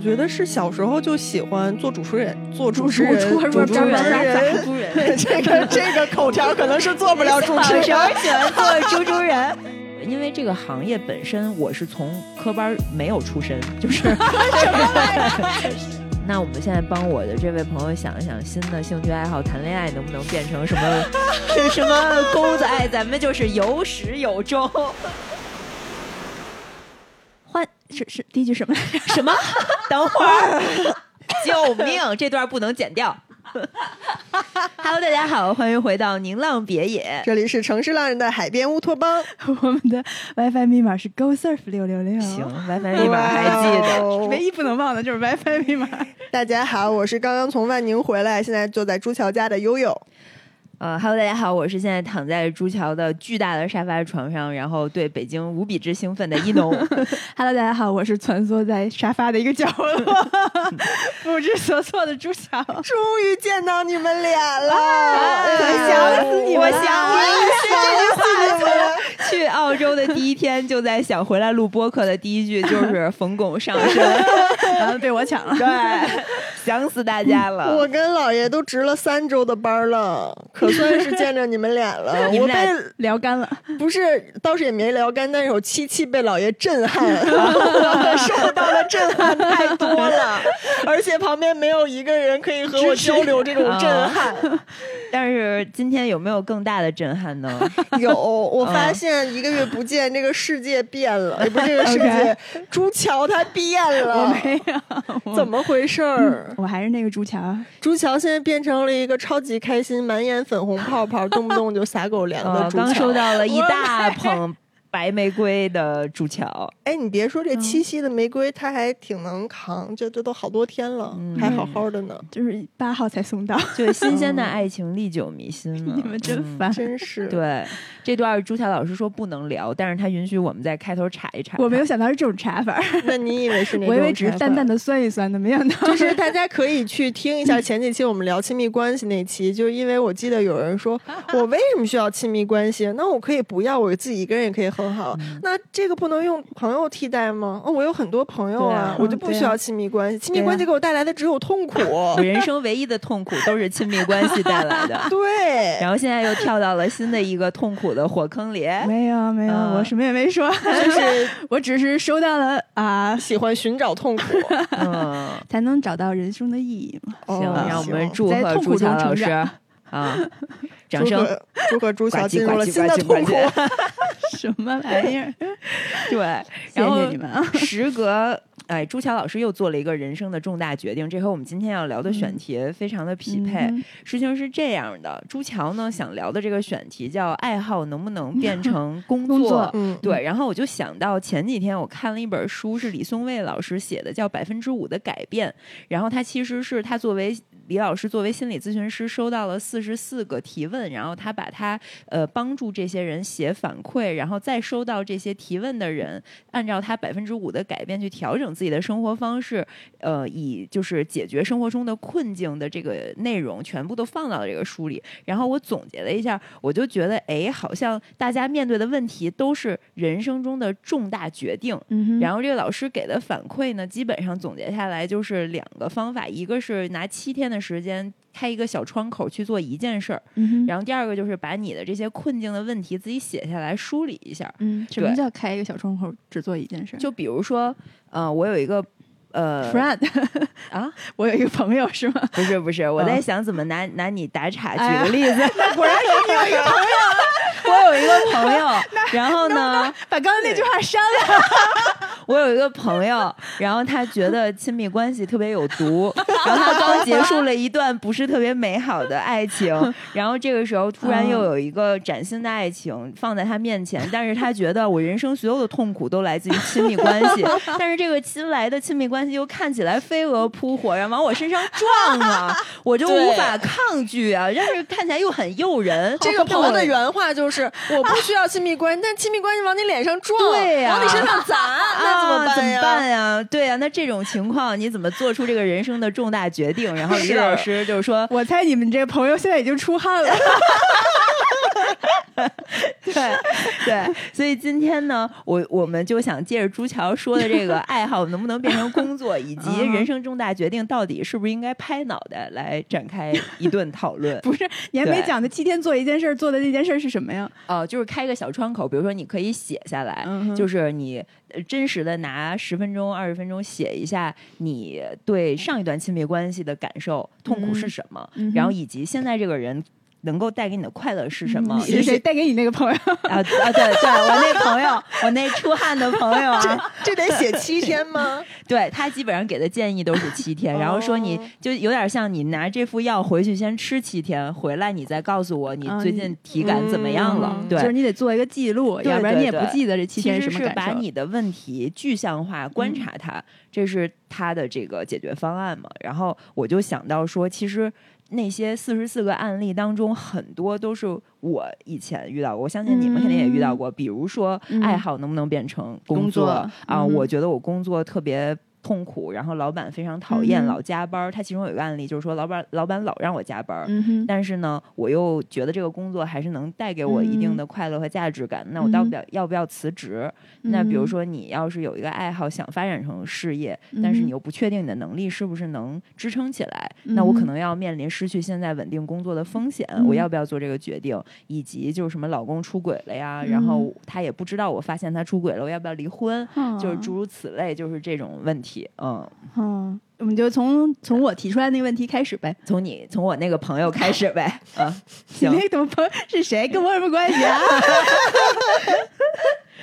我觉得是小时候就喜欢做主持人，做主持人，主持人，主持人。这个这个口条可能是做不了主持人。喜欢做 猪猪人，因为这个行业本身我是从科班没有出身，就是。那我们现在帮我的这位朋友想一想，新的兴趣爱好谈恋爱能不能变成什么什么钩子爱？咱们就是有始有终。换是是第一句什么来着？什么？等会儿！救命！这段不能剪掉。Hello，大家好，欢迎回到宁浪别野，这里是城市浪人的海边乌托邦。我们的 WiFi 密码是 GoSurf 六六六。行，WiFi 密码还记得，唯一不能忘的就是 WiFi 密码。大家好，我是刚刚从万宁回来，现在坐在朱桥家的悠悠。呃，Hello，大家好，我是现在躺在朱桥的巨大的沙发床上，然后对北京无比之兴奋的一农。Hello，大家好，我是蜷缩在沙发的一个角落，不知所措的朱桥。终于见到你们俩了，想死你们，想死你们。去澳洲的第一天就在想回来录播客的第一句就是冯巩上身，然后被我抢了，对，想死大家了。我跟姥爷都值了三周的班了，可。算是见着你们俩了，我被聊干了，不是，倒是也没聊干，但是我七七被老爷震撼，受到了震撼太多了，而且旁边没有一个人可以和我交流这种震撼。但是今天有没有更大的震撼呢？有，我发现一个月不见，这个世界变了，也不是这个世界，朱桥他变了，没有，怎么回事儿？我还是那个朱桥，朱桥现在变成了一个超级开心、满眼粉红泡泡，动不动就撒狗 粮的。刚收到了一大捧。白玫瑰的朱桥，哎，你别说这七夕的玫瑰，它还挺能扛，这这都好多天了，还好好的呢。就是八号才送到，就新鲜的爱情历久弥新了。你们真烦，真是。对，这段朱桥老师说不能聊，但是他允许我们在开头查一查。我没有想到是这种查法，那你以为是？我以为只是淡淡的酸一酸的，没想到。就是大家可以去听一下前几期我们聊亲密关系那期，就是因为我记得有人说我为什么需要亲密关系？那我可以不要，我自己一个人也可以。很好，那这个不能用朋友替代吗？哦，我有很多朋友啊，我就不需要亲密关系。亲密关系给我带来的只有痛苦，人生唯一的痛苦都是亲密关系带来的。对，然后现在又跳到了新的一个痛苦的火坑里。没有，没有，我什么也没说，就是 我只是收到了啊，喜欢寻找痛苦，嗯，才能找到人生的意义嘛。行，让我们祝贺朱强老师啊。掌声！祝贺朱桥进入了新的痛苦。什么玩意儿？对，谢谢你们啊！时隔哎，朱桥老师又做了一个人生的重大决定，这和我们今天要聊的选题非常的匹配。事情是这样的，朱桥呢想聊的这个选题叫“爱好能不能变成工作”。嗯，对。然后我就想到前几天我看了一本书，是李松蔚老师写的，叫《百分之五的改变》。然后他其实是他作为李老师作为心理咨询师，收到了四十四个提问，然后他把他呃帮助这些人写反馈，然后再收到这些提问的人，按照他百分之五的改变去调整自己的生活方式，呃，以就是解决生活中的困境的这个内容，全部都放到了这个书里。然后我总结了一下，我就觉得，哎，好像大家面对的问题都是人生中的重大决定。嗯然后这个老师给的反馈呢，基本上总结下来就是两个方法，一个是拿七天的。时间开一个小窗口去做一件事儿，然后第二个就是把你的这些困境的问题自己写下来梳理一下。嗯，什么叫开一个小窗口只做一件事？就比如说，呃，我有一个呃，friend 啊，我有一个朋友是吗？不是不是，我在想怎么拿拿你打岔举个例子。果然有你有一个朋友，我有一个朋友，然后呢，把刚刚那句话删了。我有一个朋友，然后他觉得亲密关系特别有毒，然后他刚结束了一段不是特别美好的爱情，然后这个时候突然又有一个崭新的爱情放在他面前，但是他觉得我人生所有的痛苦都来自于亲密关系，但是这个新来的亲密关系又看起来飞蛾扑火，然后往我身上撞啊，我就无法抗拒啊，但是看起来又很诱人。这个朋友的原话就是：我不需要亲密关系，但亲密关系往你脸上撞，对呀，往你身上砸。那怎么怎么办呀？对呀，那这种情况你怎么做出这个人生的重大决定？然后李老师就是说，我猜你们这朋友现在已经出汗了。对，对，所以今天呢，我我们就想借着朱桥说的这个 爱好能不能变成工作，以及人生重大决定到底是不是应该拍脑袋来展开一顿讨论。不是，你还没讲的七天做一件事儿，做的那件事儿是什么呀？呃，就是开个小窗口，比如说你可以写下来，嗯就是你呃真实的拿十分钟、二十分钟写一下你对上一段亲密关系的感受、痛苦是什么，嗯然后以及现在这个人。能够带给你的快乐是什么？你是谁带给你那个朋友？啊啊！对对，我那朋友，我那出汗的朋友啊，这得写七天吗？对他基本上给的建议都是七天，然后说你哦就有点像你拿这副药回去先吃七天，回来你再告诉我你最近体感怎么样了。嗯对，就是你得做一个记录，要不然你也不记得这七其天什么感受。你的问题具象化，观察它，这是他的这个解决方案嘛。然后我就想到说，其实那些四十四个案例当中，很多都是我以前遇到过，我相信你们肯定也遇到过。比如说，嗯爱好能不能变成工作啊？嗯我觉得我工作特别。痛苦，然后老板非常讨厌，嗯老加班儿。他其中有一个案例就是说，老板老板老让我加班但是呢，我又觉得这个工作还是能带给我一定的快乐和价值感。那我到不了要不要辞职？那比如嗯说，你要是有一个爱好想发展成事业，但是嗯你又不确定你的能力是不是能支撑起来，那我可嗯能要面临失去现在稳定工作的风险。嗯我要不要做这个决定？以及就是什么老公出轨了呀，然后他也不知道我发现他出轨了，我要不要离婚？嗯就是诸如此类，就是这种问题。嗯，嗯，我们就从从我提出来那个问题开始呗。从你从我那个朋友开始呗。啊，你行。那个朋友是谁？跟我有什么关系啊？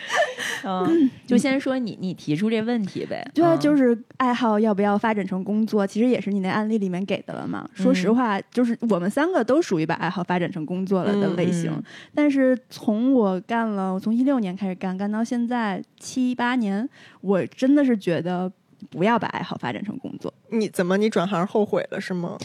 嗯，就先说你你提出这问题呗。对啊，嗯就是爱好要不要发展成工作，其实也是你那案例里面给的了嘛。说实嗯话，就是我们三个都属于把爱好发展成工作了的类型。但是从我干了，我从一六年开始干，干到现在七八年，我真的是觉得不要把爱好发展成工作。你怎么你转行后悔了是吗？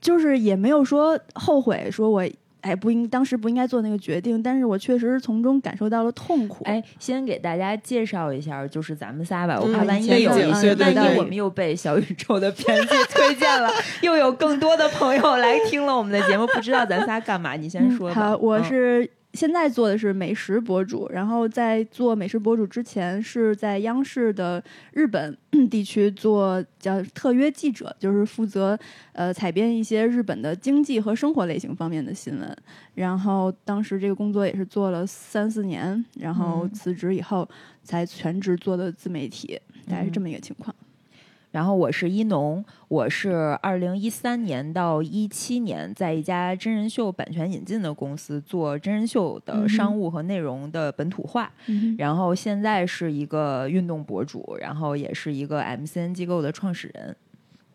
就是也没有说后悔，说我哎不应当时不应该做那个决定，但是我确实是从中感受到了痛苦。哎，先给大家介绍一下，就是咱们仨吧。我嗯怕万一有一些，万一我们又被小宇宙的编辑推荐了，又有更多的朋友来听了我们的节目，不知道咱仨干嘛？你先嗯说吧。好，我嗯是。现在做的是美食博主，然后在做美食博主之前是在央视的日本 地区做叫特约记者，就是负责呃采编一些日本的经济和生活类型方面的新闻。然后当时这个工作也是做了三四年，然后嗯辞职以后才全职做的自媒体，大概是这么一个情况。然后我是一农，我是二零一三年到一七年在一家真人秀版权引进的公司做真人秀的商务和内容的本土化。嗯然后现在是一个运动博主，然后也是一个 MCN 机构的创始人。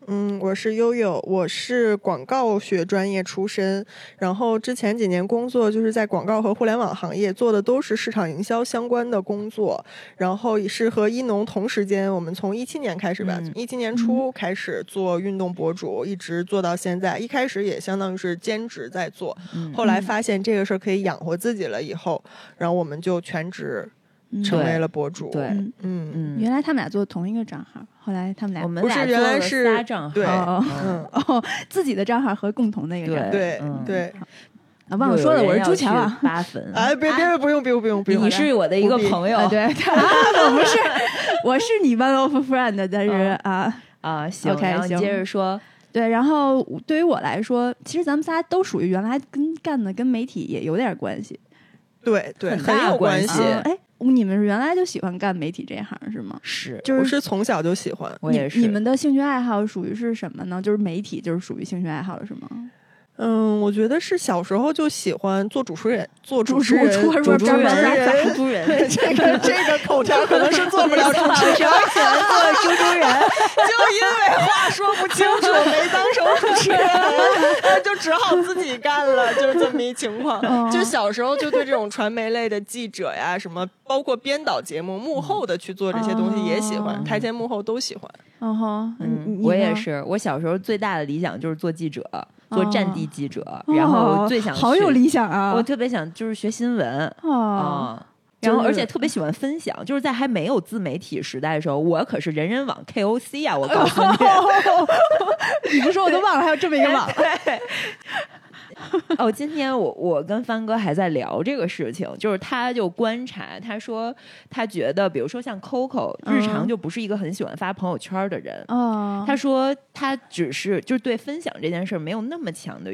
嗯，我是悠悠，我是广告学专业出身，然后之前几年工作就是在广告和互联网行业做的都是市场营销相关的工作，然后也是和一农同时间，我们从一七年开始吧嗯，一七、年初开始做运动博主，一直做到现在。一开始也相当于是兼职在做，嗯后来发现这个事儿可以养活自己了以后，然后我们就全职成为了博主。对嗯嗯嗯，原来他们俩做同一个账号，后来他们俩我们不是俩原来是仨账号，对哦嗯嗯，哦，自己的账号和共同的一个人。对嗯对。啊，忘了说了，我是朱乔啊。八分，哎，别别不用不用不用不用，你是我的一个朋友啊，对，啊，我不是，我是你 one of friend，但是嗯啊，啊，行，OK，然后接着说，对，然后对于我来说，其实咱们仨都属于原来跟干的跟媒体也有点关系。对对很很有关系哎，你们是原来就喜欢干媒体这行是吗？是就是我是从小就喜欢，你我也是，你们的兴趣爱好属于是什么呢？就是媒体，就是属于兴趣爱好了，是吗？嗯，我觉得是小时候就喜欢做主持人，做主持人，主主持主持人这个这个口条可能是做不了主持人，喜欢做猪猪人，就因为话说不清楚，没当成主持人，就只好自己干了，就是这么一情况。哦就小时候就对这种传媒类的记者呀，什么包括编导节目幕后的去做这些东西也喜欢，哦台前幕后都喜欢。嗯，你呢我也是，我小时候最大的理想就是做记者，做战地记者，哦然后最想好有学理想啊！我特别想就是学新闻哦，啊。然后，而且特别喜欢分享，就是在还没有自媒体时代的时候，我可是人人网 KOC 啊！我告诉你，你不说我都忘了还有这么一个网。哦，今天我我跟帆哥还在聊这个事情，就是他就观察，他说他觉得，比如说像 Coco，日常嗯就不是一个很喜欢发朋友圈的人。哦，他说他只是就是对分享这件事没有那么强的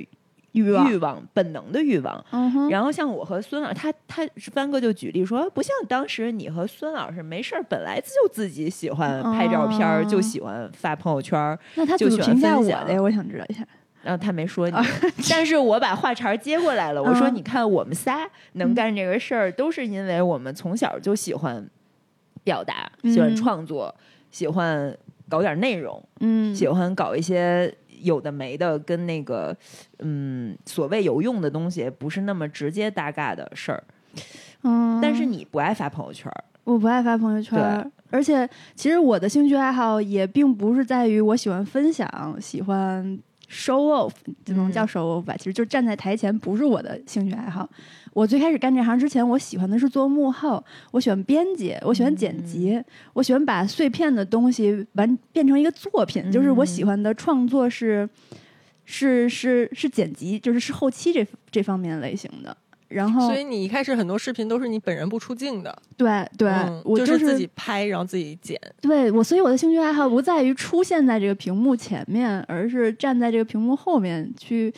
欲望欲望，本能的欲望。嗯，然后像我和孙老，他他帆哥就举例说，不像当时你和孙老师没事儿，本来就自己喜欢拍照片就喜欢发朋友圈，那他就喜欢怎么评价我的呀？我想知道一下。然后他没说你，但是我把话茬接过来了。我说，嗯你看我们仨能干这个事儿，都是因为我们从小就喜欢表达，喜欢嗯创作，喜欢搞点内容，嗯，喜欢搞一些有的没的，跟那个嗯所谓有用的东西不是那么直接搭嘎的事儿。嗯，但是你不爱发朋友圈，我不爱发朋友圈儿，而且其实我的兴趣爱好也并不是在于我喜欢分享，喜欢 show off，只能叫嗯 show off 吧。其实就站在台前不是我的兴趣爱好。我最开始干这行之前，我喜欢的是做幕后，我喜欢编辑，我喜欢剪辑，我喜欢把碎片的东西完变成一个作品。就是我喜欢的创作是是是是剪辑，就是是后期这这方面类型的。然后所以你一开始很多视频都是你本人不出镜的，对对，嗯我就是自己拍，然后自己剪。对我，所以我的兴趣爱好不在于出现在这个屏幕前面，而是站在这个屏幕后面去。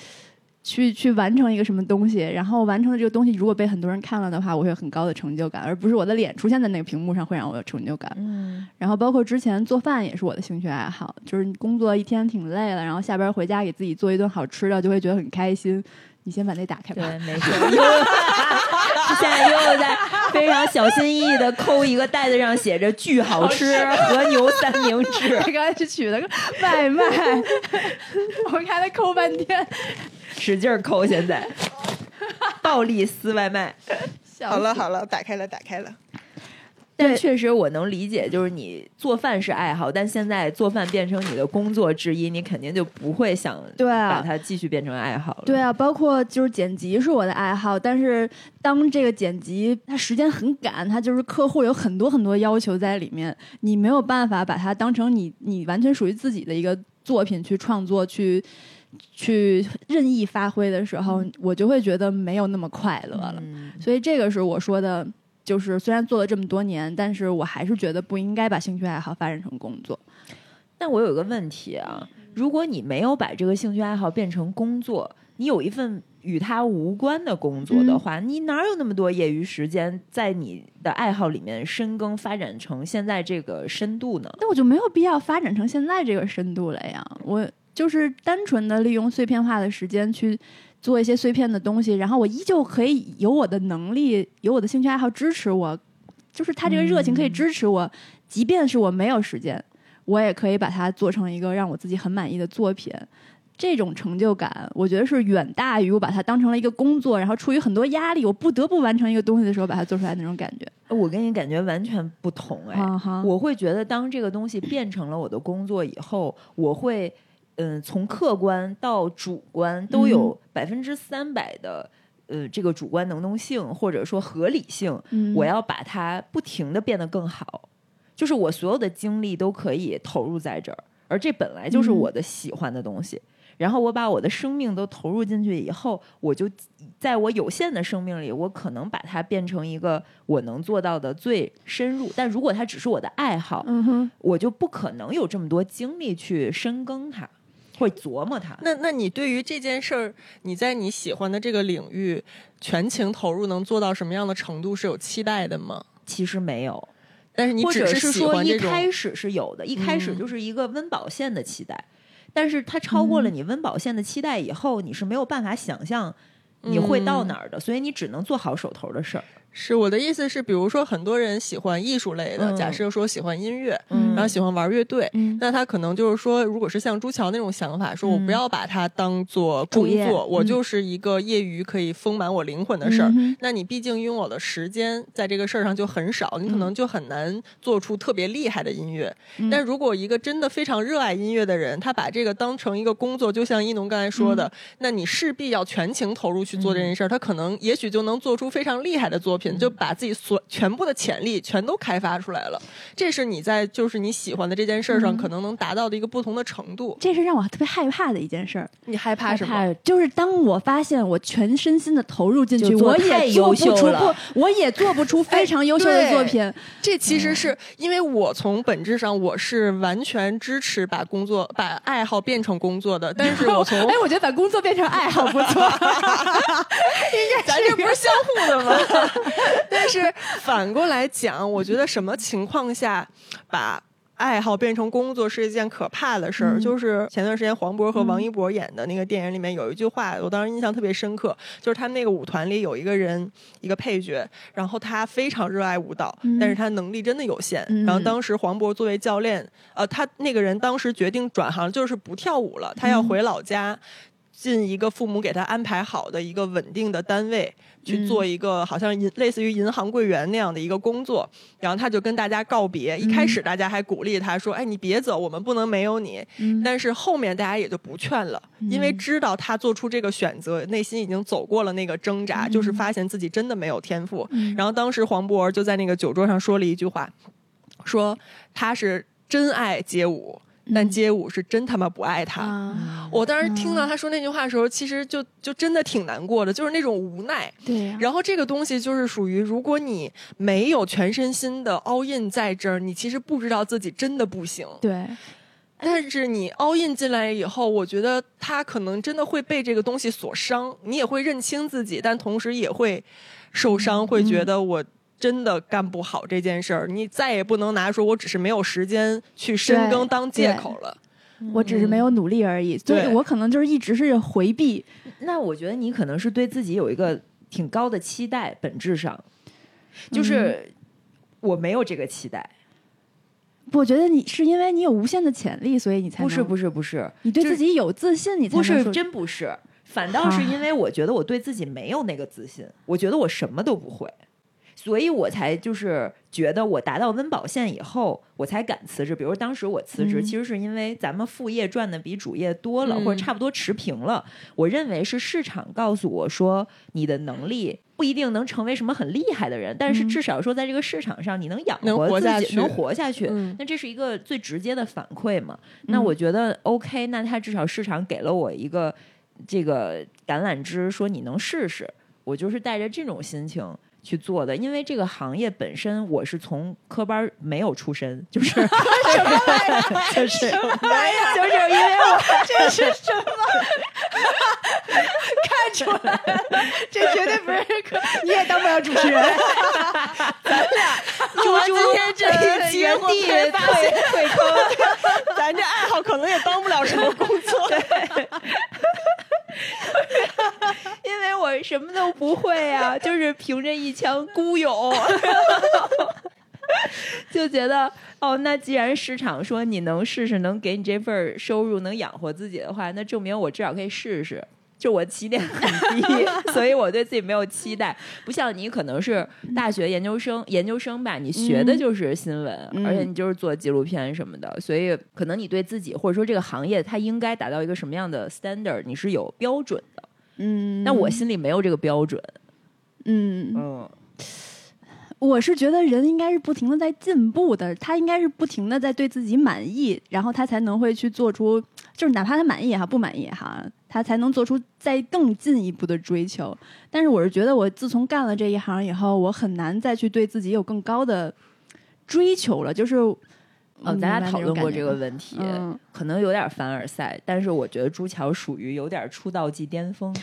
去去完成一个什么东西，然后完成的这个东西，如果被很多人看了的话，我会有很高的成就感，而不是我的脸出现在那个屏幕上会让我有成就感。嗯，然后包括之前做饭也是我的兴趣爱好，就是工作一天挺累了，然后下班回家给自己做一顿好吃的，就会觉得很开心。你先把那打开吧。对，没事。现在又在非常小心翼翼的抠一个袋子上写着“巨好吃和牛三明治 刚才去取了个外卖，我看他抠半天，”，使劲抠，现在暴力撕外卖。好了好了，打开了打开了。但确实我能理解，就是你做饭是爱好，但现在做饭变成你的工作之一，你肯定就不会想把它继续变成爱好了。对啊，包括就是剪辑是我的爱好，但是当这个剪辑它时间很赶，它就是客户有很多很多要求在里面，你没有办法把它当成你你完全属于自己的一个作品去创作去。去任意发挥的时候，我就会觉得没有那么快乐了。嗯，所以这个是我说的，就是虽然做了这么多年，但是我还是觉得不应该把兴趣爱好发展成工作。但我有个问题啊，如果你没有把这个兴趣爱好变成工作，你有一份与它无关的工作的话，你哪有那么多业余时间在你的爱好里面深耕发展成现在这个深度呢？那我就没有必要发展成现在这个深度了呀。我就是单纯的利用碎片化的时间去做一些碎片的东西，然后我依旧可以有我的能力，有我的兴趣爱好支持我，就是他这个热情可以支持我，即便是我没有时间，我也可以把它做成一个让我自己很满意的作品。这种成就感，我觉得是远大于我把它当成了一个工作，然后出于很多压力，我不得不完成一个东西的时候把它做出来那种感觉。我跟你感觉完全不同哎。我会觉得，当这个东西变成了我的工作以后，我会，嗯，从客观到主观都有百分之三百的，呃，这个主观能动性或者说合理性，嗯。我要把它不停的变得更好，就是我所有的精力都可以投入在这儿，而这本来就是嗯。我的喜欢的东西。然后我把我的生命都投入进去以后，我就在我有限的生命里，我可能把它变成一个我能做到的最深入。但如果它只是我的爱好，嗯，我就不可能有这么多精力去深耕它，或者琢磨它。那那你对于这件事儿，你在你喜欢的这个领域全情投入，能做到什么样的程度是有期待的吗？其实没有，但是你或者只是说一开始是有的，一开始嗯就是一个温饱线的期待，但是它超过了嗯你温饱线的期待以后，你是没有办法想象你会到嗯哪儿的，所以你只能做好手头的事儿。是我的意思是，比如说很多人喜欢艺术类的，嗯。假设说喜欢音乐，嗯。然后喜欢玩乐队，嗯。那他可能就是说，如果是像朱桥那种想法，说我嗯。不要把它当做工作，我嗯。就是一个业余可以丰满我灵魂的事儿。嗯那你毕竟拥有的时间在这个事儿上就很少，你可能就很难做出特别厉害的音乐。嗯。但如果一个真的非常热爱音乐的人，他把这个当成一个工作，就像一农刚才说的，那你势必要全情投入去做这件事儿，他可能也许就能做出非常厉害的作品。品，就把自己所全部的潜力全都开发出来了。这是你在就是你喜欢的这件事儿上嗯可能能达到的一个不同的程度。这是让我特别害怕的一件事儿。你害怕什么？害就是当我发现我全身心的投入进去，我太也做不出优秀了不，我也做不出非常优秀的作品。这其实是因为我从本质上我是完全支持把工作把爱好变成工作的，但是我从 哎，我觉得把工作变成爱好不错。咱这不是相互的吗？但是反过来讲，我觉得什么情况下把爱好变成工作是一件可怕的事儿。嗯就是前段时间黄渤和王一博演的那个电影里面有一句话，我当时印象特别深刻，就是他们那个舞团里有一个人，一个配角，然后他非常热爱舞蹈，嗯但是他能力真的有限。嗯然后当时黄渤作为教练，呃，他那个人当时决定转行，就是不跳舞了，他要回老家。进一个父母给他安排好的一个稳定的单位，去做一个好像银类似于银行柜员那样的一个工作，然后他就跟大家告别。一开始大家还鼓励他说：“哎，你别走，我们不能没有你。”嗯但是后面大家也就不劝了，因为知道他做出这个选择，内心已经走过了那个挣扎，就是发现自己真的没有天赋。嗯然后当时黄渤就在那个酒桌上说了一句话，说他是真爱街舞，但街舞是真他妈不爱他。啊，我当时听到他说那句话的时候，其实就就真的挺难过的，就是那种无奈。对呀、然后这个东西就是属于，如果你没有全身心的 all in 在这儿，你其实不知道自己真的不行。对，但是你 all in 进来以后，我觉得他可能真的会被这个东西所伤，你也会认清自己，但同时也会受伤，会觉得我。真的干不好这件事儿，你再也不能拿说我只是没有时间去深耕当借口了。我只是没有努力而已，所以对我可能就是一直是回避。那我觉得你可能是对自己有一个挺高的期待，本质上就是我没有这个期待。我觉得你是因为你有无限的潜力，所以你才不是不是不是，你对自己有自信，你才不是真不是，反倒是因为我觉得我对自己没有那个自信，我觉得我什么都不会。所以我才就是觉得我达到温饱线以后，我才敢辞职。比如当时我辞职，嗯其实是因为咱们副业赚的比主业多了，嗯或者差不多持平了。我认为是市场告诉我说，你的能力不一定能成为什么很厉害的人，但是嗯至少说在这个市场上你能养活自己，能活下去。嗯那这是一个最直接的反馈嘛？那嗯我觉得 OK，那他至少市场给了我一个这个橄榄枝，说你能试试。我就是带着这种心情去做的，因为这个行业本身我是从科班没有出身，就是 什么就是就是因为我这是什么？看出来了，这绝对不是科，你也当不了主持人。咱俩猪猪今天这一期原地退退坑。咱这爱好可能也当不了什么工作。因为我什么都不会啊，就是凭着一腔孤勇，就觉得哦，那既然市场说你能试试，能给你这份收入，能养活自己的话，那证明我至少可以试试。就我起点很低，所以我对自己没有期待，不像你可能是大学研究生，研究生吧，你学的就是新闻，嗯而且你就是做纪录片什么的，所以可能你对自己或者说这个行业它应该达到一个什么样的 standard，你是有标准的。嗯，那我心里没有这个标准。嗯，嗯，我是觉得人应该是不停的在进步的，他应该是不停的在对自己满意，然后他才能会去做出，就是哪怕他满意也好，不满意也好，他才能做出再更进一步的追求。但是我是觉得，我自从干了这一行以后，我很难再去对自己有更高的追求了。就是，哦，嗯咱俩讨论过这个问题，嗯可能有点凡尔赛，但是我觉得朱桥属于有点出道即巅峰，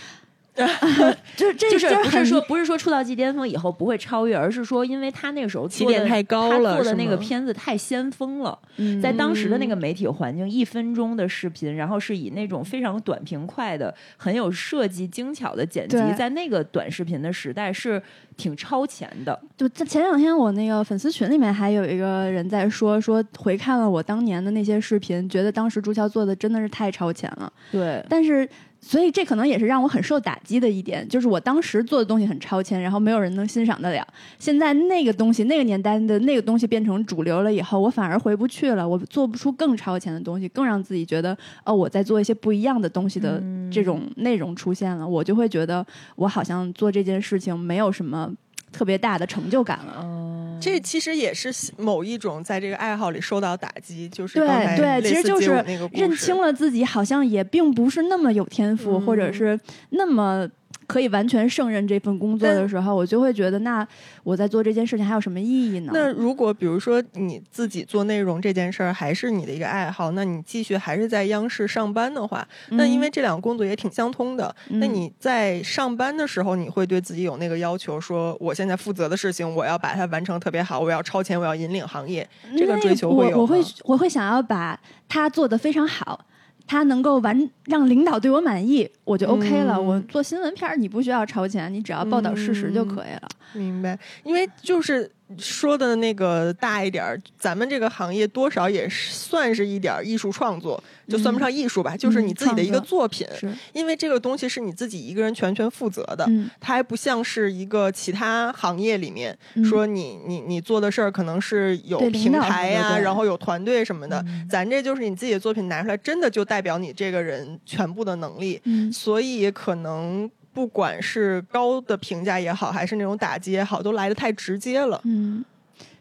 就是这就是不是说不是说出道即巅峰以后不会超越，而是说因为他那个时候起点太高了他做的那个片子太先锋了，嗯在当时的那个媒体环境，一分钟的视频，然后是以那种非常短平快的、很有设计精巧的剪辑，在那个短视频的时代是挺超前的。就在前两天，我那个粉丝群里面还有一个人在说，说回看了我当年的那些视频，觉得当时朱桥做的真的是太超前了。对，但是，所以这可能也是让我很受打击的一点，就是我当时做的东西很超前，然后没有人能欣赏得了。现在那个东西，那个年代的那个东西变成主流了以后，我反而回不去了，我做不出更超前的东西，更让自己觉得哦，我在做一些不一样的东西的这种内容出现了，我就会觉得我好像做这件事情没有什么特别大的成就感了。哦，这其实也是某一种在这个爱好里受到打击，就是对对，其实就是认清了自己，好像也并不是那么有天赋，或者嗯。是那么可以完全胜任这份工作的时候，我就会觉得，那我在做这件事情还有什么意义呢？那如果比如说你自己做内容这件事儿还是你的一个爱好，那你继续还是在央视上班的话，那因为这两个工作也挺相通的，那嗯你在上班的时候，你会对自己有那个要求，说我现在负责的事情，我要把它完成特别好，我要超前，我要引领行业，这个追求我我会我会想要把它做得非常好。它能够完让领导对我满意，我就 OK 了。嗯我做新闻片儿，你不需要超前，你只要报道事实就可以了。明白，因为就是说的那个大一点儿，咱们这个行业多少也是算是一点儿艺术创作，就算不上艺术吧，就是你自己的一个作品，是，因为这个东西是你自己一个人全权负责的。嗯，它还不像是一个其他行业里面、嗯。说你你你做的事儿可能是有平台呀、然后有团队什么的，嗯。咱这就是你自己的作品拿出来，真的就代表你这个人全部的能力，嗯。所以可能不管是高的评价也好，还是那种打击也好，都来的太直接了。嗯，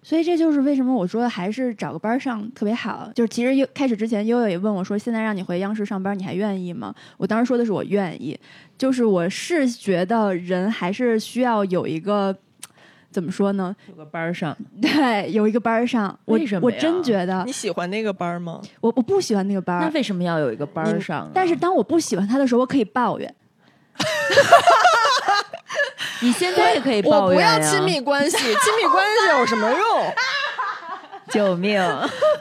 所以这就是为什么我说还是找个班上特别好。就是其实悠开始之前，悠悠也问我说：“现在让你回央视上班，你还愿意吗？”我当时说的是我愿意，就是我是觉得人还是需要有一个。怎么说呢？有个班儿上，对，有一个班儿上，我我为什么我真觉得你喜欢那个班儿吗？我我不喜欢那个班儿，那为什么要有一个班儿上呢？但是当我不喜欢他的时候，我可以抱怨。你现在也可以我不抱怨呀要亲密关系，亲密关系有什么用？救命！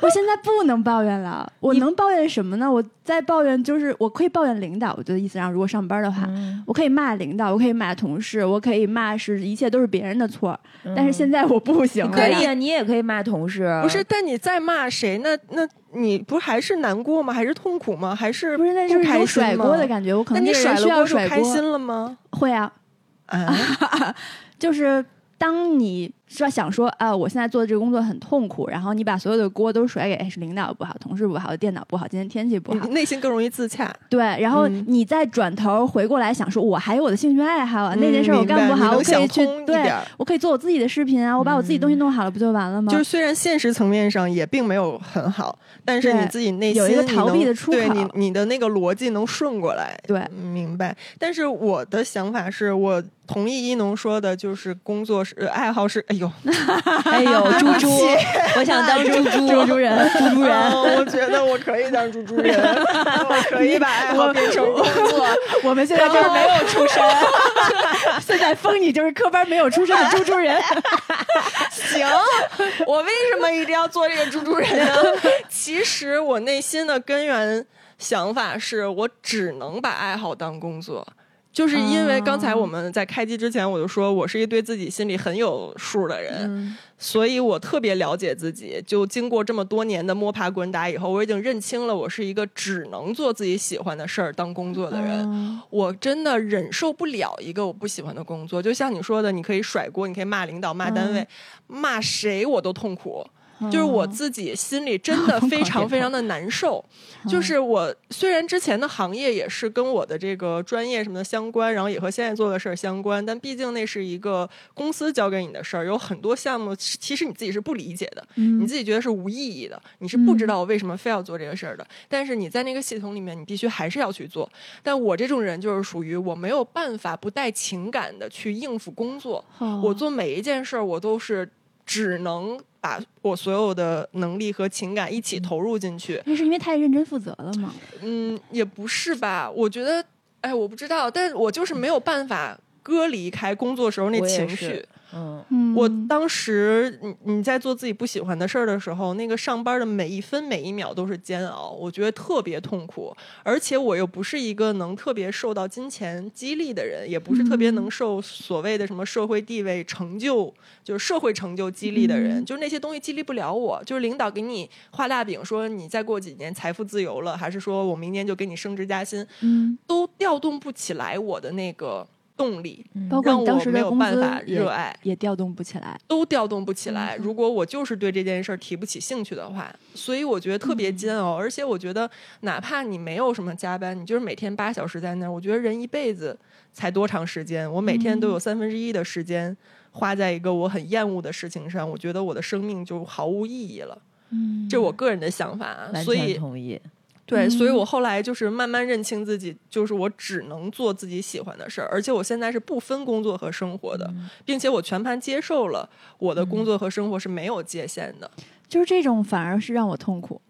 我现在不能抱怨了，我能抱怨什么呢？我在抱怨就是我可以抱怨领导，我觉得意思上，如果上班的话，嗯我可以骂领导，我可以骂同事，我可以骂是一切都是别人的错。但是嗯现在我不行了呀，可以啊，你也可以骂同事。不是，但你再骂谁，那那你不还是难过吗？还是痛苦吗？还是不是那是一甩锅的感觉，我可那你能这个人需甩了锅开心了吗？会啊，啊，就是当你是吧想说啊，我现在做的这个工作很痛苦，然后你把所有的锅都甩给哎是领导不好，同事不好，电脑不好，今天天气不好你，内心更容易自洽。对，然后嗯你再转头回过来想说，我还有我的兴趣爱好啊，那件事我干不好，我可以去对我可以做我自己的视频啊，我把我自己东西弄好了，不就完了吗？就是虽然现实层面上也并没有很好，但是你自己内心有一个逃避的出口对你你的那个逻辑能顺过来。对嗯明白。但是我的想法是我同意一农说的，就是工作是呃爱好是，哎呦，哎呦，猪猪，我想当猪猪，猪猪人，猪猪人。哦我觉得我可以当猪猪人，我可以把爱好变成工作。我们现在这儿没有出身，现在封你就是科班没有出身的猪猪人。行，我为什么一定要做这个猪猪人呢？其实我内心的根源想法是我只能把爱好当工作。就是因为刚才我们在开机之前，我就说我是一对自己心里很有数的人，嗯所以我特别了解自己。就经过这么多年的摸爬滚打以后，我已经认清了我是一个只能做自己喜欢的事儿当工作的人。嗯我真的忍受不了一个我不喜欢的工作，就像你说的，你可以甩锅，你可以骂领导、骂单位，骂谁我都痛苦。就是我自己心里真的 非常非常的难受。就是我虽然之前的行业也是跟我的这个专业什么的相关，然后也和现在做的事儿相关，但毕竟那是一个公司交给你的事儿，有很多项目其实你自己是不理解的，嗯你自己觉得是无意义的，你是不知道我为什么非要做这个事儿的。但是你在那个系统里面，你必须还是要去做。但我这种人就是属于我没有办法不带情感的去应付工作，哦我做每一件事儿，我都是只能把我所有的能力和情感一起投入进去。那是因为太认真负责了吗？嗯，也不是吧？我觉得，哎，我不知道，但我就是没有办法割离开工作时候那情绪。嗯，嗯，我当时，你你在做自己不喜欢的事儿的时候，那个上班的每一分每一秒都是煎熬，我觉得特别痛苦。而且我又不是一个能特别受到金钱激励的人，也不是特别能受所谓的什么社会地位、成就，就是社会成就激励的人，嗯就是那些东西激励不了我。就是领导给你画大饼，说你再过几年财富自由了，还是说我明年就给你升职加薪，嗯，都调动不起来我的那个动力，包括当时我没有的工资办法也热爱。也调动不起来。都调动不起来。嗯如果我就是对这件事儿提不起兴趣的话，所以我觉得特别煎熬。而且我觉得，哪怕你没有什么加班，你就是每天八小时在那儿，我觉得人一辈子才多长时间？我每天都有三分之一的时间花在一个我很厌恶的事情上，我觉得我的生命就毫无意义了。嗯这我个人的想法啊，所以同意。对，嗯所以我后来就是慢慢认清自己，就是我只能做自己喜欢的事儿，而且我现在是不分工作和生活的，嗯并且我全盘接受了我的工作和生活是没有界限的。就是这种反而是让我痛苦。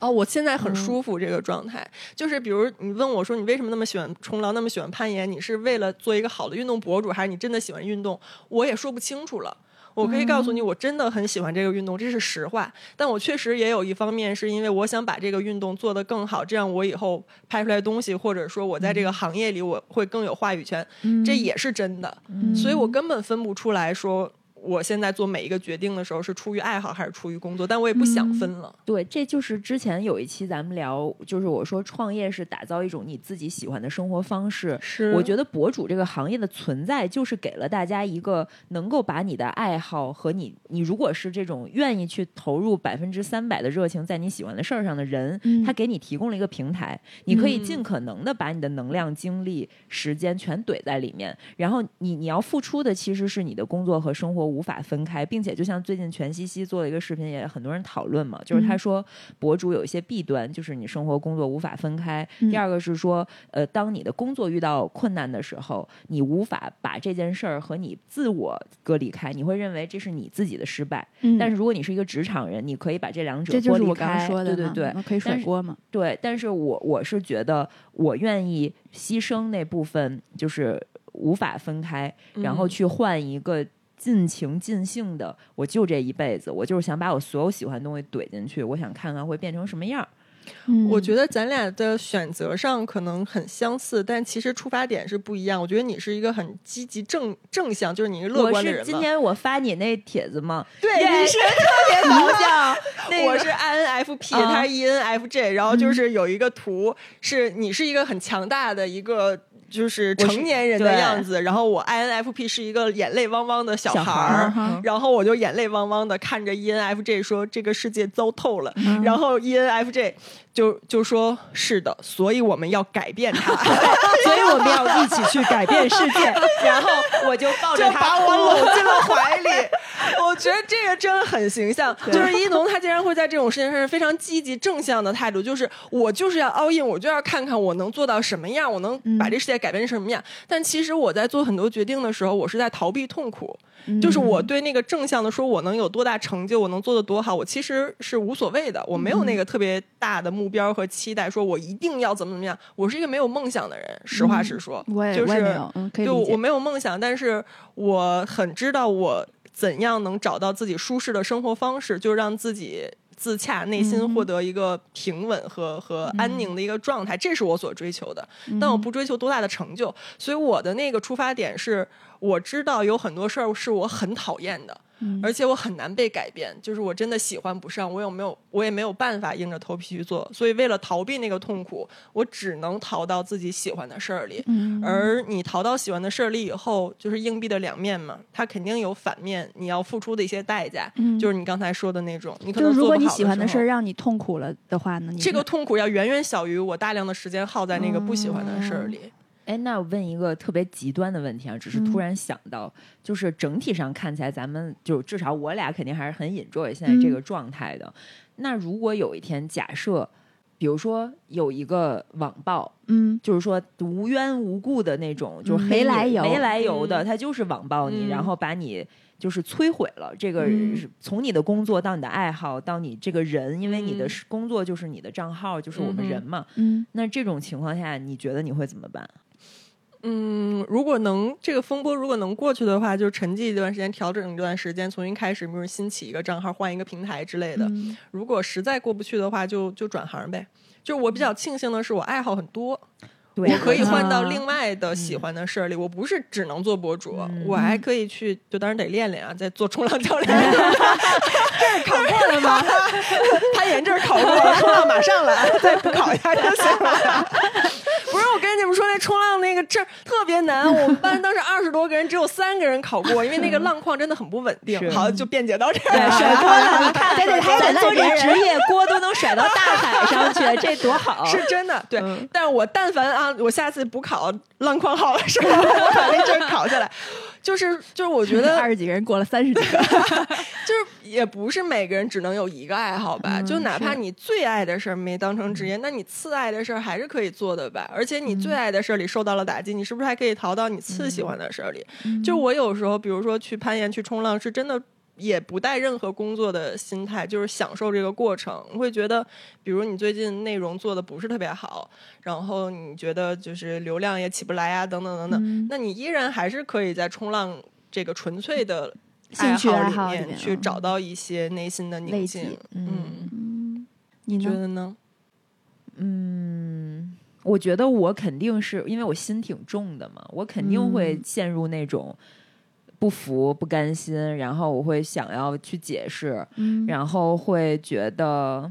哦，我现在嗯很舒服这个状态，就是比如你问我说你为什么那么喜欢冲浪，那么喜欢攀岩，你是为了做一个好的运动博主，还是你真的喜欢运动？我也说不清楚了。我可以告诉你，我真的很喜欢这个运动，这是实话。但我确实也有一方面是因为我想把这个运动做得更好，这样我以后拍出来东西，或者说我在这个行业里我会更有话语权，嗯这也是真的。所以我根本分不出来说我现在做每一个决定的时候是出于爱好还是出于工作，但我也不想分了。对，这就是之前有一期咱们聊，就是我说创业是打造一种你自己喜欢的生活方式。是我觉得博主这个行业的存在，就是给了大家一个能够把你的爱好和你，你如果是这种愿意去投入百分之三百的热情在你喜欢的事儿上的人，嗯他给你提供了一个平台，你可以嗯尽可能的把你的能量、精力、时间全怼在里面，然后你你要付出的其实是你的工作和生活无法分开，并且就像最近全西西做了一个视频，也很多人讨论嘛，就是他嗯说博主有一些弊端，就是你生活工作无法分开。嗯第二个是说，呃，当你的工作遇到困难的时候，你无法把这件事儿和你自我隔离开，你会认为这是你自己的失败。嗯但是如果你是一个职场人，你可以把这两者这就是剥离我刚刚开说的，对对对，嗯可以甩锅嘛。对，但是我我是觉得我愿意牺牲那部分，就是无法分开，然后嗯去换一个尽情尽兴的，我就这一辈子，我就是想把我所有喜欢的东西怼进去，我想看看会变成什么样我觉得咱俩的选择上可能很相似，但其实出发点是不一样。我觉得你是一个很积极正正向，就是你是乐我观的人今天我发你那帖子吗？对，也你是特别搞笑。那个我是 INFP，、啊他是 ENFJ，然后就是有一个图，是你是一个很强大的一个。就是成年人的样子，然后我 INFP 是一个眼泪汪汪的小小孩孩儿，儿然后我就眼泪汪汪的看着 E ENFJ 说这个世界糟透了，嗯。然后 E ENFJ 就就说是的，所以我们要改变它，所以我们要一起去改变世界。然后我就抱就着他把我搂进了怀里。我觉得这个真的很形象，就是一农他竟然会在这种事情上是非常积极正向的态度，就是我就是要 all in，我就要看看我能做到什么样，我能把这世界改变成什么样。但其实我在做很多决定的时候，我是在逃避痛苦。就是我对那个正向的说，我能有多大成就，我能做的多好，我其实是无所谓的，我没有那个特别大的目标和期待，说我一定要怎么怎么样。我是一个没有梦想的人，实话实说，我也就是没有，嗯，可以理解。就我没有梦想，但是我很知道我怎样能找到自己舒适的生活方式，就让自己自洽，内心嗯获得一个平稳和和安宁的一个状态，这是我所追求的。嗯但我不追求多大的成就，所以我的那个出发点是，我知道有很多事儿是我很讨厌的。嗯。而且我很难被改变，就是我真的喜欢不上，我有没有，我也没有办法硬着头皮去做，所以为了逃避那个痛苦，我只能逃到自己喜欢的事儿里。嗯。而你逃到喜欢的事儿里以后，就是硬币的两面嘛，它肯定有反面，你要付出的一些代价，嗯。就是你刚才说的那种，你可能如果你喜欢的事儿让你痛苦了的话呢，你这个痛苦要远远小于我大量的时间耗在那个不喜欢的事儿里。哎，那我问一个特别极端的问题啊，只是突然想到，就是整体上看起来，咱们就至少我俩肯定还是很 enjoy 现在这个状态的。那如果有一天，假设，比如说有一个网暴，嗯就是说无缘无故的那种，就是没来由没来由的，嗯他就是网暴你，嗯然后把你。就是摧毁了这个嗯从你的工作到你的爱好到你这个人，因为你的工作就是你的账号，就是我们人嘛。嗯那这种情况下，你觉得你会怎么办？嗯，如果能这个风波如果能过去的话，就沉寂一段时间，调整一段时间，重新开始，比如新起一个账号，换一个平台之类的。嗯如果实在过不去的话，就就转行呗。就是我比较庆幸的是，我爱好很多，对我可以换到啊另外的喜欢的事儿里。我不是只能做博主，嗯我还可以去，就当然得练练啊，再做冲浪教练。这是考过了吗？攀岩这是考过了，冲浪马上来，再补考一下就行了。不是，我跟你们说，那冲浪那个证特别难。我们班当时二十多个人，只有三个人考过，因为那个浪况真的很不稳定。好，就辩解到这儿对，甩锅了，你看，对对还得咱做这职业，锅都能甩到大海上去，这多好！是真的，对。嗯 但是我但凡啊，我下次补考浪况好的时候，我把那证考下来。就是就是我觉得 二十几个人过了三十几个，就是也不是每个人只能有一个爱好吧，嗯就哪怕你最爱的事儿没当成职业，那你次爱的事儿还是可以做的吧。而且你最爱的事儿里受到了打击，你是不是还可以逃到你次喜欢的事儿里？就我有时候，比如说去攀岩、去冲浪，是真的。也不带任何工作的心态，就是享受这个过程。我会觉得，比如你最近内容做的不是特别好，然后你觉得就是流量也起不来啊，等等等等，嗯那你依然还是可以在冲浪这个纯粹的兴趣爱爱好里面去嗯找到一些内心的宁静。嗯，嗯，你？觉得呢？嗯，我觉得我肯定是因为我心挺重的嘛，我肯定会嗯陷入那种不服、不甘心，然后我会想要去解释，嗯，然后会觉得。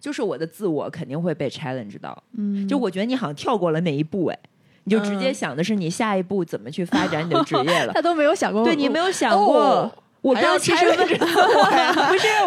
就是我的自我肯定会被 challenge 到，嗯，就我觉得你好像跳过了那一步，哎，你就直接嗯想的是你下一步怎么去发展你的职业了 他。都没有想过，对你没有想过，哦我刚其实 不是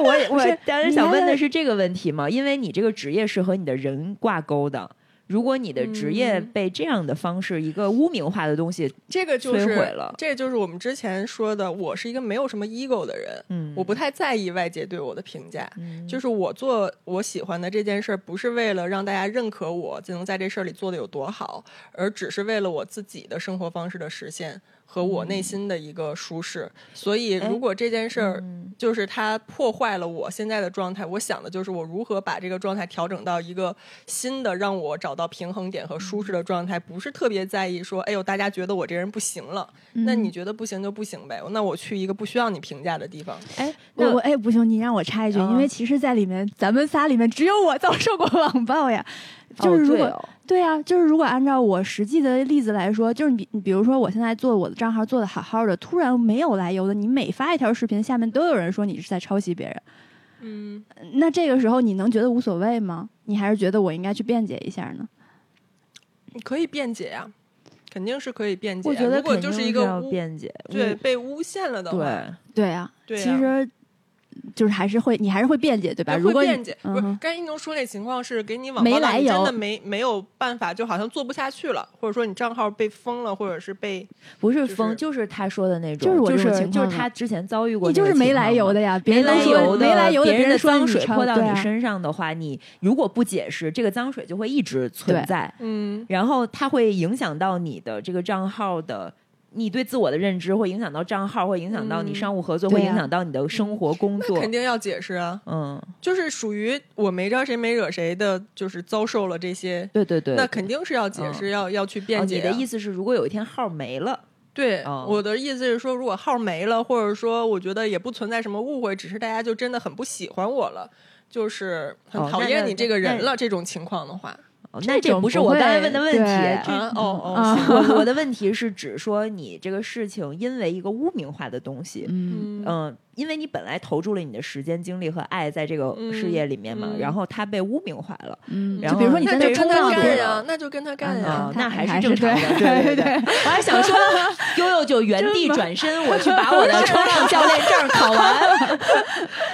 我，我是当时想问的是这个问题嘛？因为你这个职业是和你的人挂钩的。如果你的职业嗯。被这样的方式、一个污名化的东西，这个就摧是毁了。这就是我们之前说的，我是一个没有什么 ego 的人，嗯，我不太在意外界对我的评价。嗯。就是我做我喜欢的这件事儿，不是为了让大家认可我就能在这事儿里做的有多好，而只是为了我自己的生活方式的实现和我内心的一个舒适。所以，哎如果这件事儿嗯。就是它破坏了我现在的状态，我想的就是我如何把这个状态调整到一个新的让我找到平衡点和舒适的状态，不是特别在意说，哎呦，大家觉得我这人不行了，那你觉得不行就不行呗，那我去一个不需要你评价的地方。哎，那我我哎不行，你让我插一句，啊因为其实，在里面咱们仨里面只有我遭受过网暴呀。就是哦如果、对啊，就是如果按照我实际的例子来说，就是你你比如说我现在做我的账号做的好好的，突然没有来由的，你每发一条视频，下面都有人说你是在抄袭别人，嗯，那这个时候你能觉得无所谓吗？你还是觉得我应该去辩解一下呢？你可以辩解呀、肯定是可以辩解呀。我觉得如果肯定是就是一个辩解，对被诬陷了的话，对，对啊，对啊其实就是还是会，你还是会辩解对吧？对如果辩解，不是嗯哼刚才一农说那情况是给你网没来由真的没没有办法，就好像做不下去了，或者说你账号被封了，或者是被不是封，就是他说的那种，就是我这是种情况就是他之前遭遇过你就是没来由的呀，别没来人说由的没来由的，别人的脏水泼到你身上的话，你如果不解释，这个脏水就会一直存在，嗯然后它会影响到你的这个账号的。你对自我的认知会影响到账号，会影响到你嗯商务合作，会影响到你的生活工作。肯定要解释啊，嗯，就是属于我没招谁没惹谁的，就是遭受了这些，对对对。那肯定是要解释，要要去哦辩解、啊。你的意思是，如果有一天号没了，对，哦。我的意思是说，如果号没了，或者说我觉得也不存在什么误会，只是大家就真的很不喜欢我了，就是很讨厌你这个人那了，这种情况的话，那这不是我刚才问的问题。哦哦，我我的 问题是指说你这个事情因为一个污名化的东西，嗯，因为你本来投注了你的时间、精力和爱在这个事业里面嘛，然后他被污名化了，嗯，然后比如说你在那冲浪的干呀，那就跟他干嗯呀啊，，那还还是是正常的，对对 对对。我还想说，悠悠就原地转身，我去把我的冲浪教练证考完。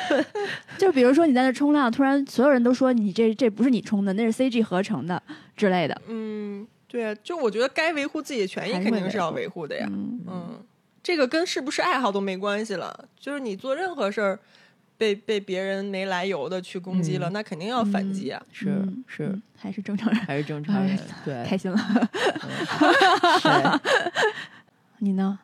就比如说你在那冲浪，突然所有人都说你这这不是你冲的，那是 CG 合成的之类的。嗯，对啊，就我觉得该维护自己的权益肯定是要维护维护的呀，嗯嗯，这个跟是不是爱好都没关系了，就是你做任何事儿。被被别人没来由的去攻击了，嗯那肯定要反击啊！是嗯是嗯，还是正常人，还是正常人，对开心了。对。你呢？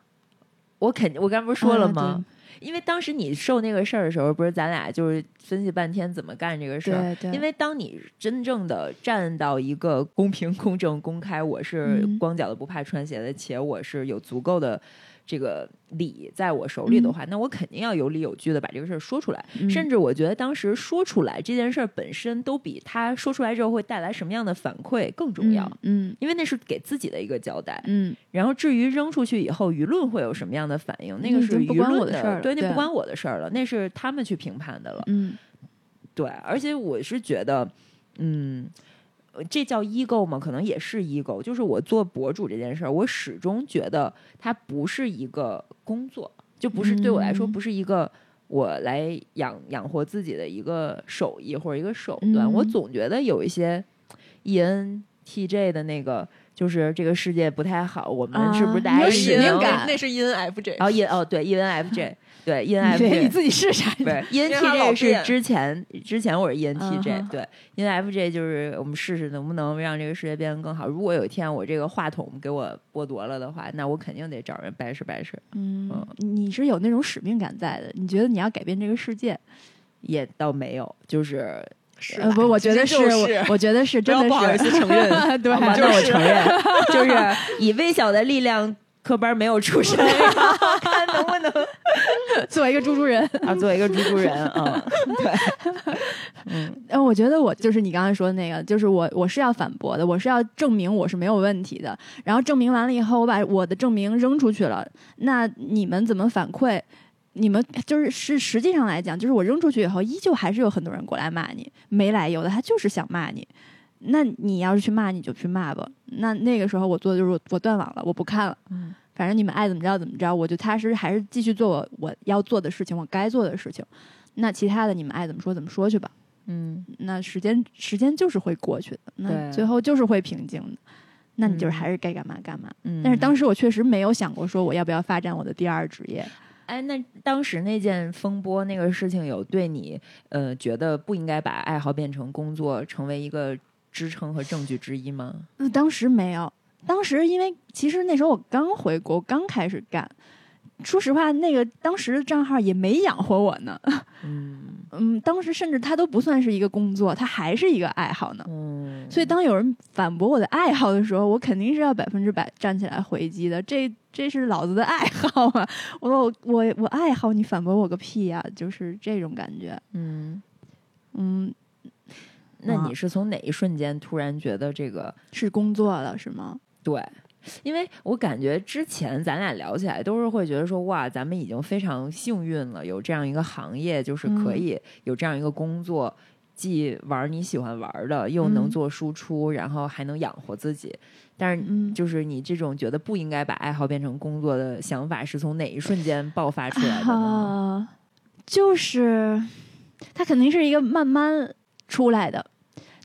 我肯，我刚不是说了啊吗？因为当时你受那个事儿的时候，不是咱俩就是分析半天怎么干这个事儿。对对因为当你真正的站到一个公平、公正、公开，我是嗯光脚的不怕穿鞋的，且我是有足够的这个理在我手里的话，那我肯定要有理有据的把这个事儿说出来。嗯甚至我觉得当时说出来这件事儿本身，都比他说出来之后会带来什么样的反馈更重要。嗯因为那是给自己的一个交代，嗯然后至于扔出去以后舆论会有什么样的反应，那个是舆论的事儿对，那不关我的事儿了，那是他们去评判的了。嗯对，而且我是觉得，嗯，呃这叫 ego 吗？可能也是 ego。就是我做博主这件事儿，我始终觉得它不是一个工作，就不是对我来说嗯不是一个。我来养养活自己的一个手艺或者一个手段，我嗯总觉得有一些 ENTJ 的那个就是这个世界不太好，我们啊是不是大家使命感那是 ENFJ，然后 E 哦对 ENFJ 对 ENFJ 你自己试啥？不是之前之前我是嗯 ENTJ，、对 ENFJ 就是我们试试能不能让这个世界变得更好。如果有一天我这个话筒给我剥夺了的话，那我肯定得找人掰扯掰扯。嗯，你是有那种使命感在的，你觉得你要改变这个世界？也倒没有，就是呃，不，我觉得是，就是我我觉得是，真的是要不好意思承认。对就是我承认，就是 以微小的力量，科班没有出身，看能不能做一个猪猪人。啊做一个猪猪人啊、嗯，对，呃，我觉得我就是你刚才说的那个，就是我我是要反驳的，我是要证明我是没有问题的。然后证明完了以后，我把我的证明扔出去了，那你们怎么反馈？你们就是是实际上来讲，就是我扔出去以后，依旧还是有很多人过来骂你，没来由的，他就是想骂你。那你要是去骂，你就去骂吧。那那个时候我做的就是我我断网了，我不看了。嗯反正你们爱怎么着怎么着，我就踏实还是继续做我我要做的事情，我该做的事情。那其他的你们爱怎么说怎么说去吧。嗯那时间时间就是会过去的，那最后就是会平静的。那你就是嗯还是该干嘛干嘛。嗯。但是当时我确实没有想过说我要不要发展我的第二职业。哎，那当时那件风波那个事情，有对你呃觉得不应该把爱好变成工作，成为一个支撑和证据之一吗？嗯当时没有，当时因为其实那时候我刚回国，刚开始干。说实话，那个当时的账号也没养活我呢。嗯嗯，当时甚至它都不算是一个工作，它还是一个爱好呢。嗯，所以当有人反驳我的爱好的时候，我肯定是要百分之百站起来回击的。这这是老子的爱好啊！我说我我我爱好，你反驳我个屁呀、就是这种感觉。嗯，嗯，啊那你是从哪一瞬间突然觉得这个是工作了是吗？对？因为我感觉之前咱俩聊起来都是会觉得说哇，咱们已经非常幸运了，有这样一个行业，就是可嗯以有这样一个工作，既玩你喜欢玩的，又能嗯做输出，然后还能养活自己。但是嗯，就是你这种觉得不应该把爱好变成工作的想法，是从哪一瞬间爆发出来的呢？啊，就是它肯定是一个慢慢出来的。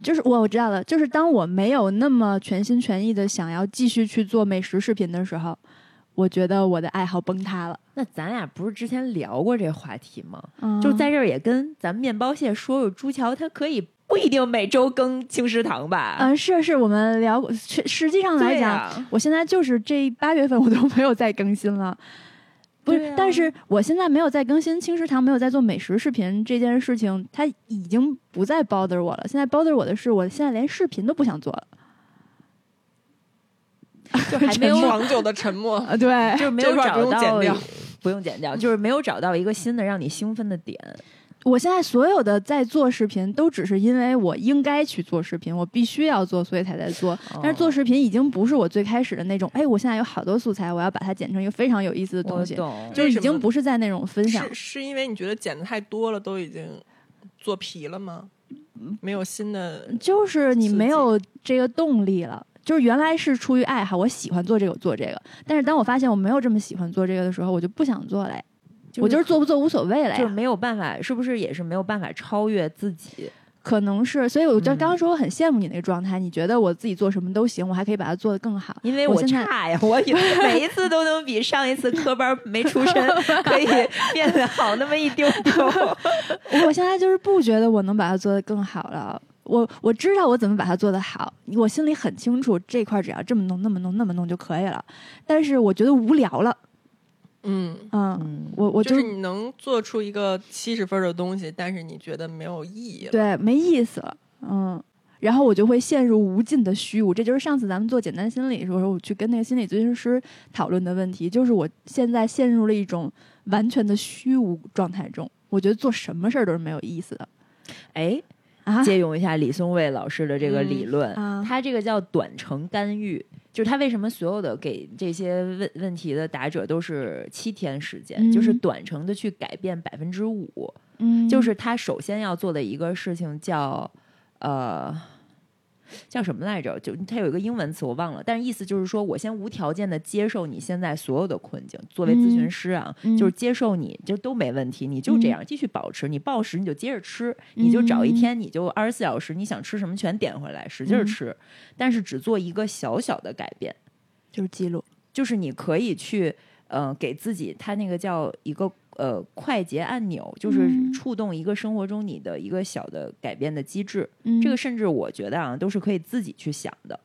就是我我知道了，就是当我没有那么全心全意的想要继续去做美食视频的时候，我觉得我的爱好崩塌了。那咱俩不是之前聊过这话题吗？嗯就在这儿也跟咱们面包蟹说说，朱桥他可以不一定每周更青食堂吧？嗯，是是，我们聊过。实实际上来讲，我现在就是这八月份我都没有再更新了。不是，啊但是我现在没有在更新青食堂，没有在做美食视频这件事情，它已经不再 bother 我了。现在 bother 我的是，我现在连视频都不想做了。就还 没有长久的沉默，啊，对，就没有找到剪掉 不用剪掉，就是没有找到一个新的让你兴奋的点。我现在所有的在做视频，都只是因为我应该去做视频，我必须要做，所以才在做。但是做哦视频已经不是我最开始的那种，哎，我现在有好多素材，我要把它剪成一个非常有意思的东西，懂，就已经不是在那种分享是。是因为你觉得剪的太多了，都已经做皮了吗？没有新的，就是你没有这个动力了。就是原来是出于爱好，我喜欢做这个，我做这个。但是当我发现我没有这么喜欢做这个的时候，我就不想做了呀。我就是做不做无所谓了呀。就是没有办法，是不是也是没有办法超越自己？可能是，所以我就嗯刚刚说我很羡慕你那个状态。你觉得我自己做什么都行，我还可以把它做得更好。因为我差呀，我以为每一次都能比上一次科班没出身可以 变得好那么一丢丢。我现在就是不觉得我能把它做得更好了。我我知道我怎么把它做得好，我心里很清楚这块只要这么弄、那么弄、那么弄就可以了。但是我觉得无聊了，嗯，嗯，嗯，我我就是你能做出一个七十分的东西，但是你觉得没有意义了。对没意思了，嗯。然后我就会陷入无尽的虚无，这就是上次咱们做简单心理的时候，我去跟那个心理咨询师讨论的问题，就是我现在陷入了一种完全的虚无状态中。我觉得做什么事儿都是没有意思的哎，啊借用一下李松蔚老师的这个理论，啊！他这个叫短程干预，就是他为什么所有的给这些问问题的答者都是七天时间，嗯就是短程的去改变百分之五，嗯，就是他首先要做的一个事情叫呃。叫什么来着？就它有一个英文词我忘了，但是意思就是说我先无条件的接受你现在所有的困境。作为咨询师啊，嗯就是接受你就都没问题，你就这样继续保持。你暴食你就接着吃，你就找一天你就二十四小时，你想吃什么全点回来，使劲吃，但是只做一个小小的改变。就是记录。就是你可以去呃给自己，他那个叫一个呃快捷按钮，就是嗯。触动一个生活中你的一个小的改变的机制。嗯。这个甚至我觉得啊，都是可以自己去想的，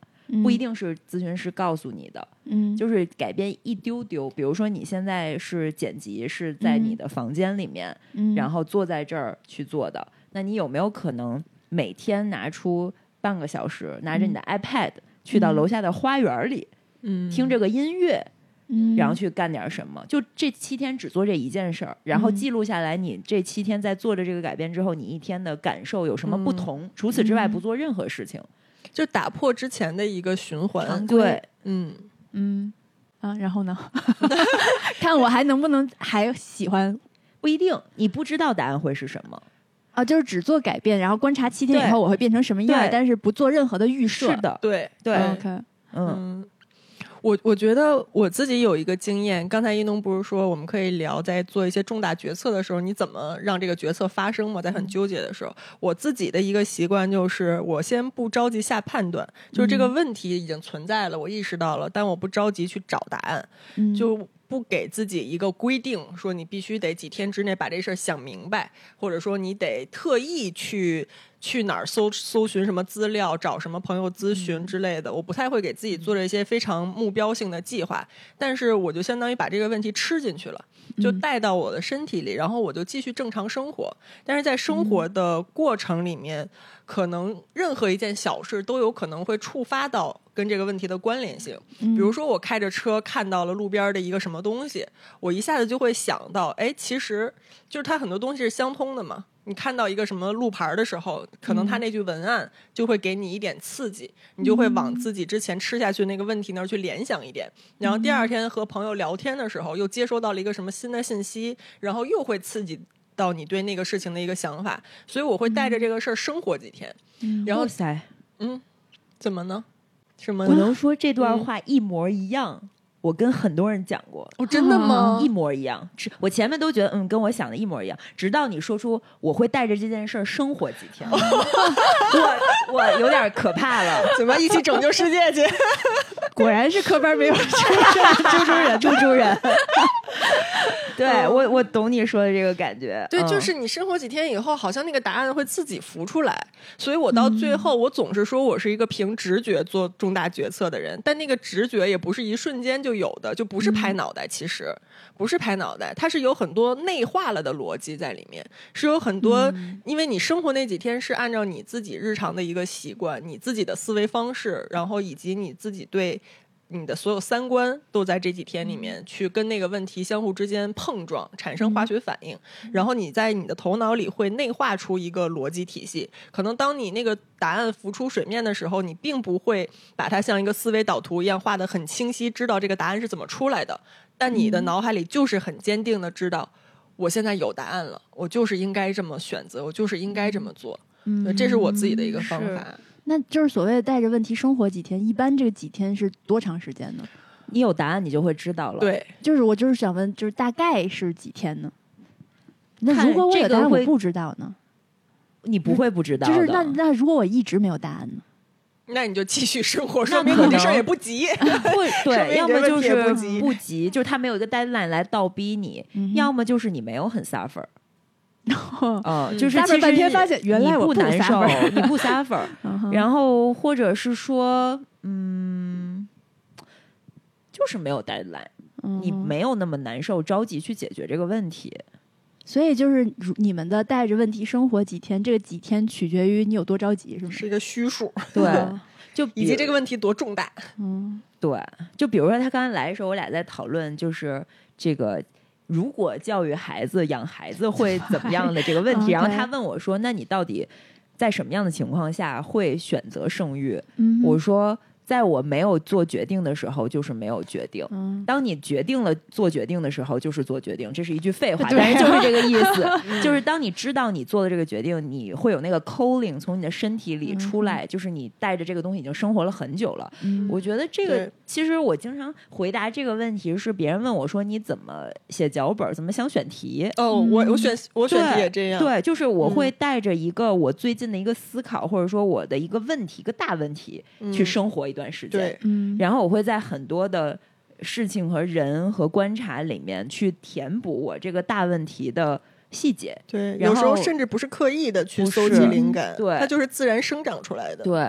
不一，定是咨询师告诉你的，嗯，就是改变一丢丢。比如说你现在是剪辑，是在你嗯的房间里面，嗯。然后坐在这儿去做的，那你有没有可能每天拿出半个小时，拿着你的 iPad 去到嗯。楼下的花园里？嗯。听这个音乐，嗯然后去干点什么。就这七天只做这一件事儿，然后嗯记录下来你这七天在做着这个改变之后，你一天的感受有什么不嗯同。除此之外，嗯不做任何事情。就打破之前的一个循环对嗯，嗯啊，然后呢？看我还能不能还喜欢不一定，你不知道答案会是什么。啊？就是只做改变，然后观察七天以后我会变成什么样但是不做任何的预设。是，的，对对，OK，嗯嗯，我我觉得我自己有一个经验，刚才一农不是说我们可以聊在做一些重大决策的时候，你怎么让这个决策发生吗？在很纠结的时候，我自己的一个习惯就是，我先不着急下判断，就是这个问题已经存在了，我意识到了，但我不着急去找答案，嗯。就不给自己一个规定，说你必须得几天之内把这事儿想明白，或者说你得特意去去哪儿搜搜寻什么资料，找什么朋友咨询之类的。我不太会给自己做这些非常目标性的计划，但是我就相当于把这个问题吃进去了。就带到我的身体里，然后我就继续正常生活。但是在生活的过程里面，可能任何一件小事都有可能会触发到跟这个问题的关联性。比比如说，我开着车看到了路边的一个什么东西，我一下子就会想到，哎，其实就是它很多东西是相通的嘛。你看到一个什么路牌的时候，可能他那句文案就会给你一点刺激，你就会往自己之前吃下去那个问题那儿去联想一点。然后第二天和朋友聊天的时候，又接收到了一个什么新的信息，然后又会刺激到你对那个事情的一个想法。所以我会带着这个事儿生活几天。然后哇塞，嗯，怎么呢？什么我？能说这段嗯话一模一样。我跟很多人讲过，哦，真的吗？一模一样。是我前面都觉得嗯，跟我想的一模一样，直到你说出我会带着这件事儿生活几天，我我有点可怕了。怎么一起拯救世界去？果然是科班没有猪猪人，猪猪人，对我我懂你说的这个感觉。对，嗯就是你生活几天以后，好像那个答案会自己浮出来。所以我到最后，我总是说我是一个凭直觉做重大决策的人，但那个直觉也不是一瞬间就有的，就不是拍脑袋，其实不是拍脑袋，它是有很多内化了的逻辑在里面，是有很多，因为你生活那几天是按照你自己日常的一个习惯，你自己的思维方式，然后以及你自己对。你的所有三观都在这几天里面去跟那个问题相互之间碰撞，产生化学反应，然后你在你的头脑里会内化出一个逻辑体系。可能当你那个答案浮出水面的时候，你并不会把它像一个思维导图一样画的很清晰，知道这个答案是怎么出来的。但你的脑海里就是很坚定的知道，我现在有答案了，我就是应该这么选择，我就是应该这么做。嗯这是我自己的一个方是法。那就是所谓的带着问题生活几天，一般这个几天是多长时间呢？你有答案，你就会知道了。，对，就是我就是想问，就是大概是几天呢？那如果我有答案，我不知道呢？你不会不知道的。就是那那如果我一直没有答案呢？那你就继续生活，那说明你这事儿也不急。对，要么就是不急不急，就是他没有一个 deadline 来倒逼你；嗯要么就是你没有很 suffer。嗯，就是其实半天发现原来你我不不难受你不 suffer，然后或者是说，嗯，就是没有 deadline，你嗯没有那么难受，着急去解决这个问题。所以就是如你们的带着问题生活几天，这个几天取决于你有多着急，是吗？是一个虚数，对嗯，就以及这个问题多重大。嗯对，就比如说他刚才来的时候，我俩在讨论就是这个。如果教育孩子、养孩子会怎么样的这个问题，然后他问我说：“那你到底在什么样的情况下会选择生育？”嗯，我说：“在我没有做决定的时候，就是没有决定。嗯，当你决定了做决定的时候，就是做决定。这是一句废话，但是就是这个意思。就是当你知道你做的这个决定，你会有那个 calling 从你的身体里出来，就是你带着这个东西已经生活了很久了。嗯我觉得这个其实我经常回答这个问题，是别人问我说你怎么写脚本，怎么想选题。哦，我我选我选题也这样，对，就是我会嗯带着一个我最近的一个思考，或者说我的一个问题，一个大问题，去嗯生活一段时间。嗯，然后我会在很多的事情和人和观察里面去填补我这个大问题的细节。对，有时候甚至不是刻意的去不搜集灵感，对它就是自然生长出来的。对，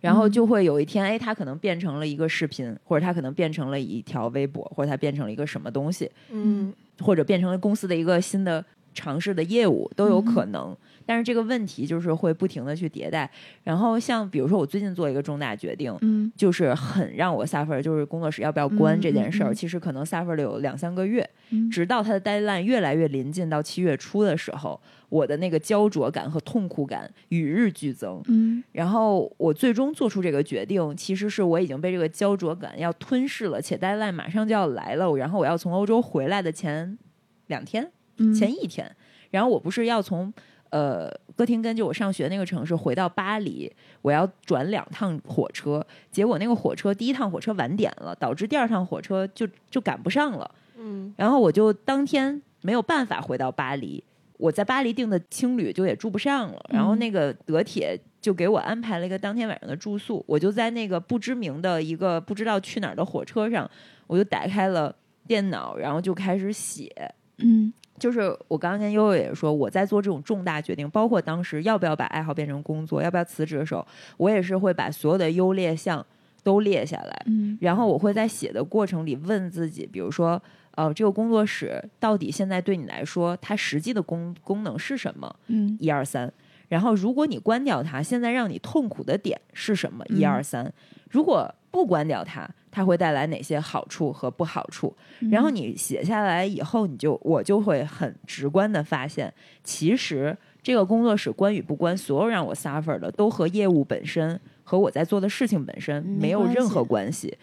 然后就会有一天，哎，它可能变成了一个视频，或者它可能变成了一条微博，或者它变成了一个什么东西，嗯，或者变成了公司的一个新的尝试的业务都有可能。但是这个问题就是会不停的去迭代。然后像比如说我最近做一个重大决定，嗯。就是很让我 suffer，就是工作室要不要关嗯这件事儿，嗯嗯。其实可能 suffer 了有两三个月，嗯。直到它的 deadline 越来越临近到七月初的时候，我的那个焦灼感和痛苦感与日俱增。嗯。然后我最终做出这个决定，其实是我已经被这个焦灼感要吞噬了，且 deadline 马上就要来了，然后我要从欧洲回来的前两天，嗯。前一天，然后我不是要从呃哥廷根就我上学那个城市回到巴黎，我要转两趟火车，结果那个火车第一趟火车晚点了，导致第二趟火车就就赶不上了，嗯，然后我就当天没有办法回到巴黎。我在巴黎订的青旅就也住不上了，然后嗯那个德铁就给我安排了一个当天晚上的住宿，我就在那个不知名的一个不知道去哪儿的火车上，我就打开了电脑，然后就开始写，嗯就是我刚刚跟悠悠也说，我在做这种重大决定，包括当时要不要把爱好变成工作，要不要辞职的时候，我也是会把所有的优劣项都列下来，嗯然后我会在写的过程里问自己，比如说，呃，这个工作室到底现在对你来说，它实际的功功能是什么？嗯一二三。然后，如果你关掉它，现在让你痛苦的点是什么？嗯一二三。如果不关掉它，它会带来哪些好处和不好处？然后你写下来以后，你就我就会很直观的发现，其实这个工作室关与不关，所有让我 suffer 的都和业务本身和我在做的事情本身没有任何系关系，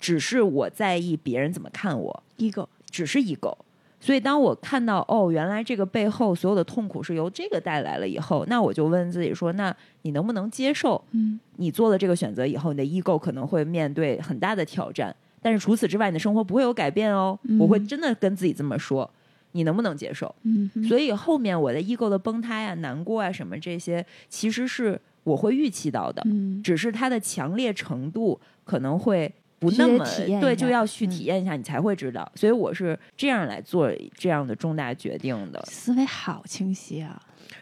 只是我在意别人怎么看我，ego 只是 ego。所以当我看到哦，原来这个背后所有的痛苦是由这个带来了以后，那我就问自己说，那你能不能接受？嗯你做了这个选择以后，你的 ego 可能会面对很大的挑战，但是除此之外，你的生活不会有改变哦。嗯我会真的跟自己这么说，你能不能接受？嗯所以后面我的 ego 的崩塌呀、难过啊什么这些，其实是我会预期到的，嗯只是它的强烈程度可能会。不那么对，就要去嗯体验一下，你才会知道。所以我是这样来做这样的重大决定的。思维好清晰啊，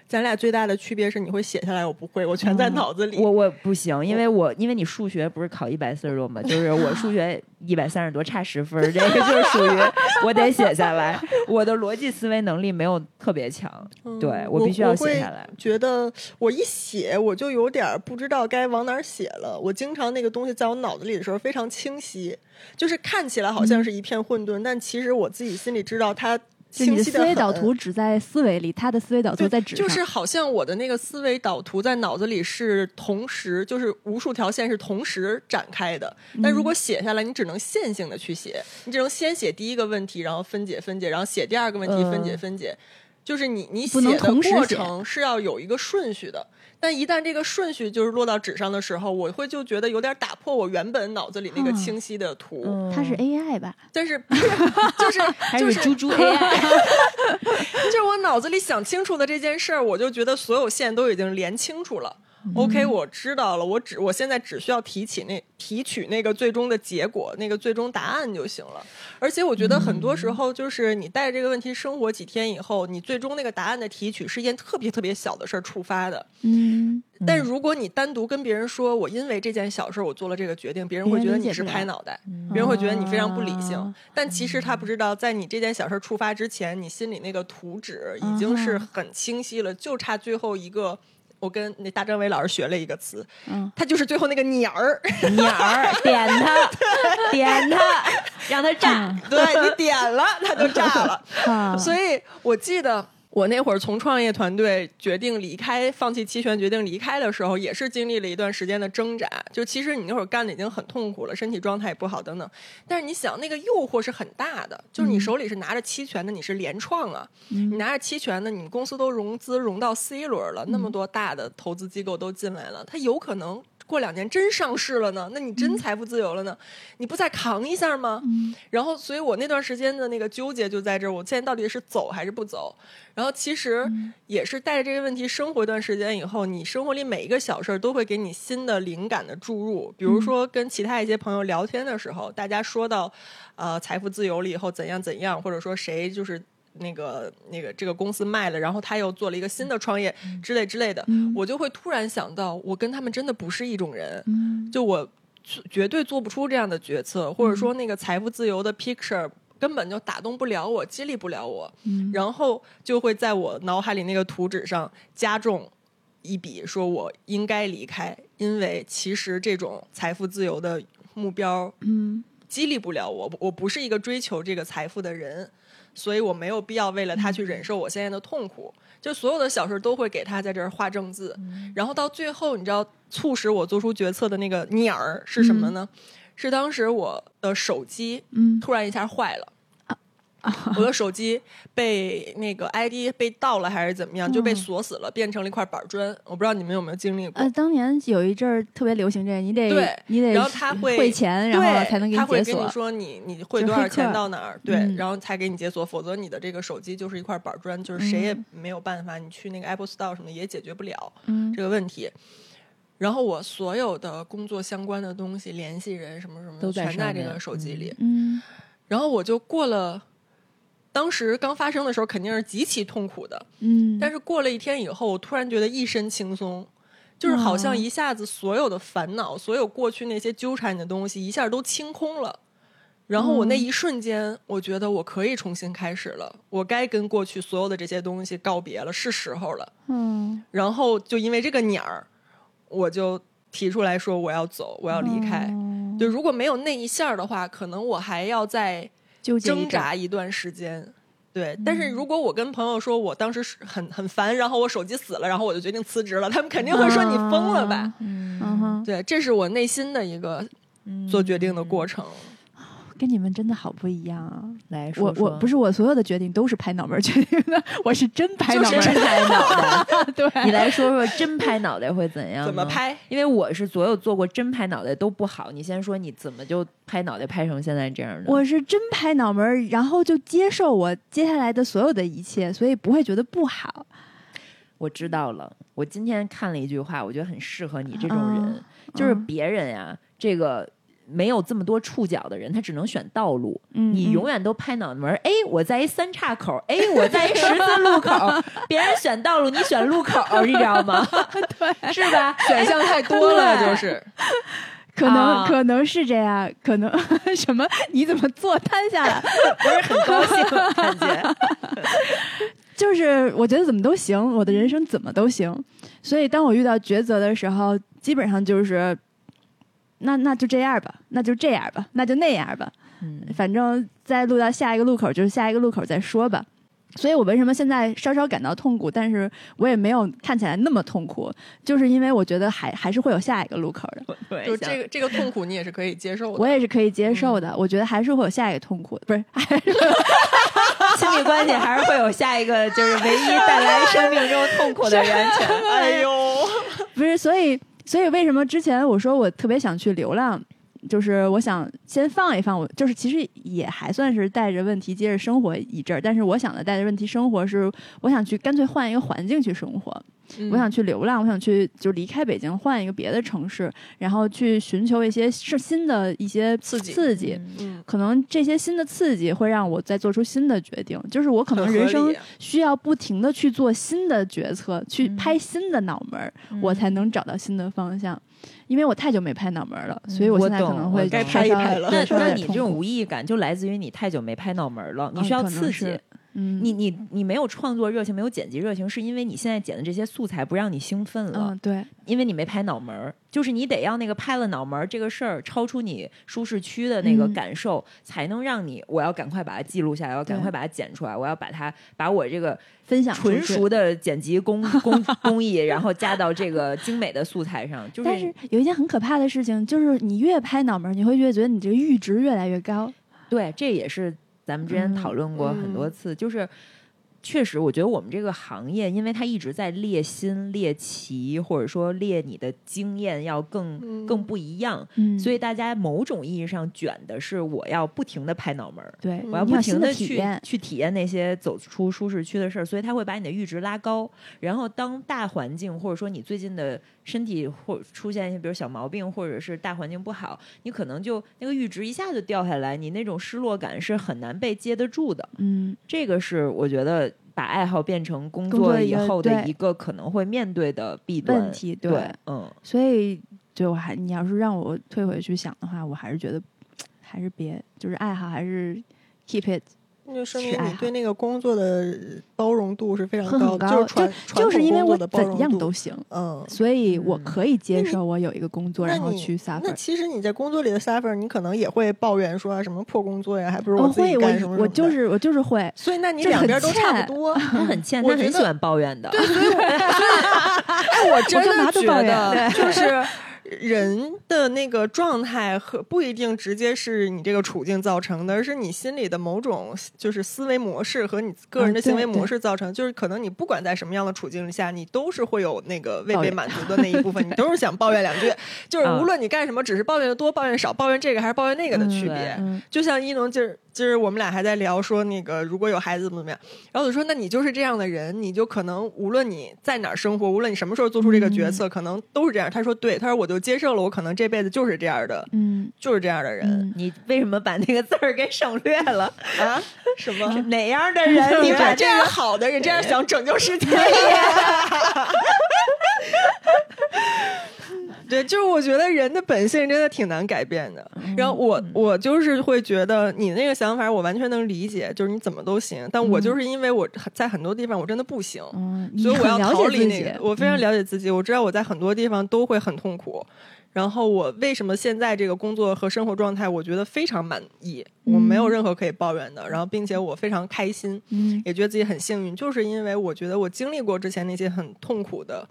咱俩最大的区别是你会写下来，我不会，我全在脑子里。我我不行，因为我因为你数学不是考一百四十多嘛，就 是我数学一百三十多，差十分，这个就是属于 我得写下来。我的逻辑思维能力没有特别强，嗯对我必须要写下来。觉得我一写我就有点不知道该往哪儿写了。我经常那个东西在我脑子里的时候非常清晰，就是看起来好像是一片混沌，但其实我自己心里知道它就你的思维导图只在思维里，他的思维导图在纸上，就是好像我的那个思维导图在脑子里是同时，就是无数条线是同时展开的。但如果写下来，你只能线性的去写，你只能先写第一个问题，然后分解分解，然后写第二个问题，嗯分解分解。就是你你写的过程是要有一个顺序的，但一旦这个顺序就是落到纸上的时候，我会就觉得有点打破我原本脑子里那个嗯清晰的图。嗯他是 AI 吧？但是就 是就是是猪猪 AI，就是我脑子里想清楚的这件事儿，我就觉得所有线都已经连清楚了。OK，我知道了，我只我现在只需要提起那提取那个最终的结果，那个最终答案就行了。而且我觉得很多时候，就是你带着这个问题生活几天以后，你最终那个答案的提取是一件特别特别小的事儿触发的。嗯，但如果你单独跟别人说，我因为这件小事儿我做了这个决定，别人会觉得你是拍脑袋，别人会觉得你非常不理性。啊但其实他不知道，在你这件小事儿触发之前，你心里那个图纸已经是很清晰了，就差最后一个。我跟那大张伟老师学了一个词，嗯他就是最后那个鸟儿，鸟儿点它，点它，让它炸。嗯对你点了，它就炸了。啊，所以我记得我那会儿从创业团队决定离开，放弃期权，决定离开的时候，也是经历了一段时间的挣扎。就其实你那会儿干的已经很痛苦了，身体状态也不好等等。但是你想，那个诱惑是很大的，就是你手里是拿着期权的，你是联创啊，你拿着期权的，你公司都融资融到 C 轮了，那么多大的投资机构都进来了，它有可能。过两年真上市了呢，那你真财富自由了呢？你不再扛一下吗？然后，所以我那段时间的那个纠结就在这儿，我现在到底是走还是不走？然后，其实也是带着这个问题生活一段时间以后，你生活里每一个小事儿都会给你新的灵感的注入。比如说，跟其他一些朋友聊天的时候，大家说到呃财富自由了以后怎样怎样，或者说谁就是。那个那个这个公司卖了，然后他又做了一个新的创业之类之类的，我就会突然想到，我跟他们真的不是一种人，就我绝对做不出这样的决策，或者说那个财富自由的 picture 根本就打动不了我，激励不了我，然后就会在我脑海里那个图纸上加重一笔，说我应该离开，因为其实这种财富自由的目标，嗯，激励不了我，我不是一个追求这个财富的人。所以我没有必要为了他去忍受我现在的痛苦，就所有的小事都会给他在这儿画正字，然后到最后，你知道促使我做出决策的那个鸟儿是什么呢？是当时我的手机突然一下坏了。我的手机被那个 ID 被盗了还是怎么样，就被锁死了，变成了一块板砖。我不知道你们有没有经历过？呃，当年有一阵儿特别流行这个，你得对，你得然后他会汇钱，然后才能给你解锁。他会跟你说你你汇多少钱到哪儿，对，然后才给你解锁，否则你的这个手机就是一块板砖，就是谁也没有办法，你去那个 Apple Store 什么也解决不了这个问题。然后我所有的工作相关的东西、联系人什么什么都全在这个手机里。嗯，然后我就过了。当时刚发生的时候肯定是极其痛苦的，嗯，但是过了一天以后，我突然觉得一身轻松，就是好像一下子所有的烦恼，所有过去那些纠缠你的东西，一下都清空了。然后我那一瞬间，我觉得我可以重新开始了，我该跟过去所有的这些东西告别了，是时候了。嗯，然后就因为这个鸟儿，我就提出来说我要走，我要离开。就如果没有那一下的话，可能我还要在。挣扎一段时间，对。但是如果我跟朋友说我当时很很烦，然后我手机死了，然后我就决定辞职了，他们肯定会说你疯了吧？嗯，对，这是我内心的一个做决定的过程。跟你们真的好不一样啊！来，我我不是我所有的决定都是拍脑门决定的，我是真拍脑门，真拍脑袋。对，你来说说真拍脑袋会怎样？怎么拍？因为我是所有做过真拍脑袋都不好。你先说你怎么就拍脑袋拍成现在这样的？我是真拍脑门，然后就接受我接下来的所有的一切，所以不会觉得不好。我知道了。我今天看了一句话，我觉得很适合你这种人，就是别人呀，这个。没有这么多触角的人，他只能选道路。你永远都拍脑门儿，哎，我在一三岔口，哎，我在一十字路口。别人选道路，你选路口，你知道吗？对，是吧？选项太多了，就是。可能可能是这样，可能 什么？你怎么坐瘫下来？不是很高兴，感觉。就是我觉得怎么都行，我的人生怎么都行。所以当我遇到抉择的时候，基本上就是。那那就这样吧，那就这样吧，那就那样吧。嗯，反正再录到下一个路口，就是下一个路口再说吧。所以我为什么现在稍稍感到痛苦，但是我也没有看起来那么痛苦，就是因为我觉得还还是会有下一个路口的。对，就这个这个痛苦你也是可以接受的。我也是可以接受的，我觉得还是会有下一个痛苦，不是？亲密关系还是会有下一个，就是唯一带来生命中痛苦的源泉。哎呦，不是，所以。所以为什么之前我说我特别想去流浪，就是我想先放一放，我就是其实也还算是带着问题接着生活一阵儿，但是我想的带着问题生活是我想去干脆换一个环境去生活。我想去流浪，我想去就离开北京，换一个别的城市，然后去寻求一些是新的一些刺激。刺激，嗯，可能这些新的刺激会让我再做出新的决定。就是我可能人生需要不停的去做新的决策，去拍新的脑门儿，我才能找到新的方向。因为我太久没拍脑门儿了，所以我现在可能会该拍一拍了。那那你这种无意义感就来自于你太久没拍脑门儿了，你需要刺激。嗯，你你你没有创作热情，没有剪辑热情，是因为你现在剪的这些素材不让你兴奋了，嗯对，因为你没拍脑门儿，就是你得要那个拍了脑门儿这个事儿超出你舒适区的那个嗯。感受，才能让你我要赶快把它记录下来，我要赶快把它剪出来，我要把它把我这个分享纯熟的剪辑工 工工艺，然后加到这个精美的素材上，就是但是有一件很可怕的事情，就是你越拍脑门儿，你会越觉得你这个阈值越来越高。对，这也是咱们之前嗯讨论过很多次，就是确实，我觉得我们这个行业，因为它一直在猎新、猎奇，或者说猎你的经验要更、嗯更不一样，嗯，所以以大家某种意义上卷的是，我要不停的拍脑门儿。对，我要不停的去体。去体验那些走出舒适区的事儿，所以它会把你的阈值拉高。然后当大环境或者说你最近的身体或出现一些比如小毛病，或者是大环境不好，你可能就那个阈值一下就掉下来，你那种失落感是很难被接得住的。嗯，这个是我觉得把爱好变成工工作以后的一个可能会面对的弊端。问题对。对嗯，所以对我还你要是让我退回去想的话，我还是觉得 还是别，就是爱好还是 keep it，那就说明你对那个工作的包容度是非常高就是传传就是因为我统工作的包怎容度样都行，嗯。所以我嗯可以接受我有一个工作，那然后去 suffer 那。其实你在工作里的 suffer，你可能也会抱怨说啊什么破工作呀，还不如我我自己会，干什么什么的我我就是我就是会，所以那你两边都差不多。他很欠，他很喜欢抱怨的。哎，我 真干嘛的觉都抱怨得就是人的那个状态和不一定直接是你这个处境造成的，而是你心里的某种就是思维模式和你个人的行为模式造成。就是可能你不管在什么样的处境下，你都是会有那个未被满足的那一部分，你都是想抱怨两句。就是嗯无论你干什么，只是抱怨的多、抱怨少、抱怨这个还是抱怨那个的区嗯别。嗯，就像一农今儿今儿我们俩还在聊说那个如果有孩子怎么怎么样，然后我就说那你就是这样的人，你就可能无论你在哪儿生活，无论你什么时候做出这个决策，可能都是这样。他说对，他说我就接受了，我可能这辈子就是这样的，嗯就是这样的人、嗯，你为什么把那个字儿给省略了？啊？什么？哪样的人？你把把这样好的人，这样想拯救世界。对，就是我觉得人的本性真的挺难改变的。然后我我就是会觉得你那个想法我完全能理解，就是你怎么都行，但我就是因为我在很多地方我真的不行，嗯，所以我要逃离那个。，我非常嗯了解自己，我知道我在很多地方都会很痛苦。然后我为什么现在这个工作和生活状态，我觉得非常满意，我没有任何可以抱怨的。然后，并且我非常开心，嗯也觉得自己很幸运，就是因为我觉得我经历过之前那些很痛苦的。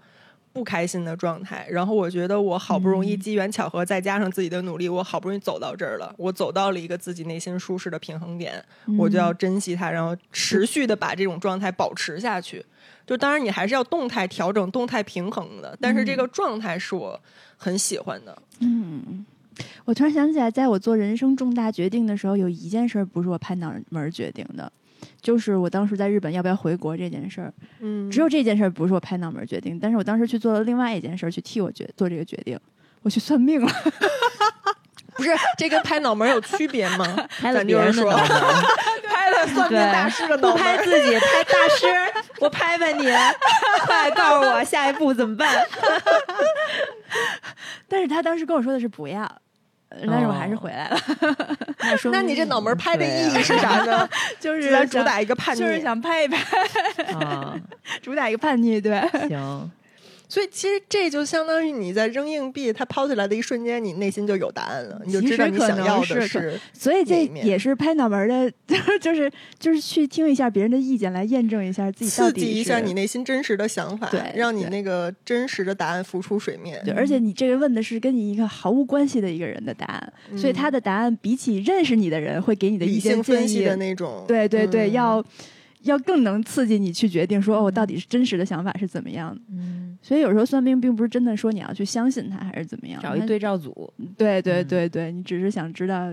不开心的状态，然后我觉得我好不容易机缘巧合，再加上自己的努力，我好不容易走到这儿了，我走到了一个自己内心舒适的平衡点，我就要珍惜它，然后持续的把这种状态保持下去。就当然你还是要动态调整、动态平衡的，但是这个状态是我很喜欢的。嗯，我突然想起来，在我做人生重大决定的时候，有一件事儿不是我拍脑门决定的，就是我当时在日本要不要回国这件事儿。嗯，只有这件事儿不是我拍脑门决定，但是我当时去做了另外一件事儿，去替我决做这个决定，我去算命了。不是这跟拍脑门有区别吗？拍了别人的脑门，拍了算命大师的不脑门不。拍自己，拍大师，我拍拍你，快告诉我下一步怎么办？但是他当时跟我说的是不要，呃但是我还是回来了，那说 明那你这脑门拍的意义是啥呢？就是主打一个叛逆，就是想拍一拍，啊，主打一个叛逆，对，行，所以其实这就相当于你在扔硬币，它抛起来的一瞬间，你内心就有答案了，你就知道你想要的是。所以这也是拍脑门儿的，就是就是就是去听一下别人的意见，来验证一下自己到刺激一下你内心真实的想法，让你那个真实的答案浮出水面。对，而且你这个问的是跟你一个毫无关系的一个人的答案，所以他的答案比起认识你的人会给你的理意见建议性分析的那种，对对对，嗯要要更能刺激你去决定说哦，我到底是真实的想法是怎么样的。嗯，所以有时候算命并不是真的说你要去相信他还是怎么样，找一对照组，对对嗯对对，你只是想知道，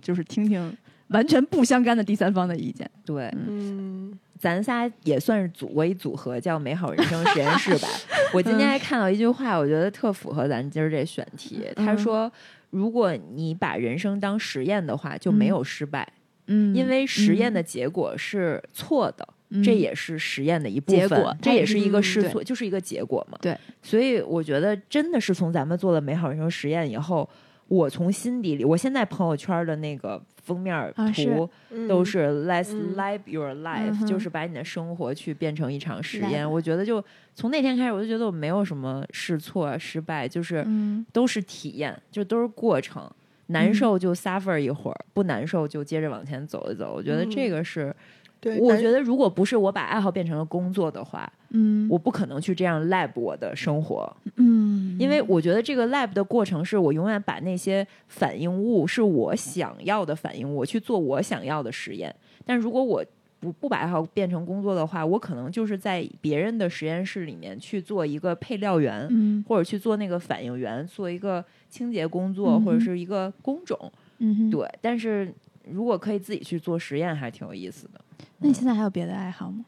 就是听听完全不相干的第三方的意见。对，嗯，咱仨也算是组过一组合，叫美好人生实验室吧。我今天还看到一句话，我觉得特符合咱今儿这选题。他嗯。说，如果你把人生当实验的话，就没有失败，嗯因为实验的结果是错的。嗯这也是实验的一部分，结果这也是一个试错，就是一个结果嘛。对，所以我觉得真的是从咱们做了美好人生实验以后，我从心底里，我现在朋友圈的那个封面啊是图嗯都是 Let's 嗯 live your life，、嗯就是把你的生活去变成一场实验。我觉得就从那天开始，我就觉得我没有什么试错、失败，就是嗯都是体验，就都是过程。难受就 suffer 一会儿，不难受就接着往前走一走。我觉得这嗯个是，对，我觉得如果不是我把爱好变成了工作的话，嗯我不可能去这样 lab 我的生活。嗯，因为我觉得这个 lab 的过程是我永远把那些反应物是我想要的反应物，我去做我想要的实验。但如果我不不把爱好变成工作的话，我可能就是在别人的实验室里面去做一个配料员，嗯或者去做那个反应员，做一个清洁工作，嗯或者是一个工种。嗯，对，但是如果可以自己去做实验，还挺有意思的。那你现在还有别的爱好吗？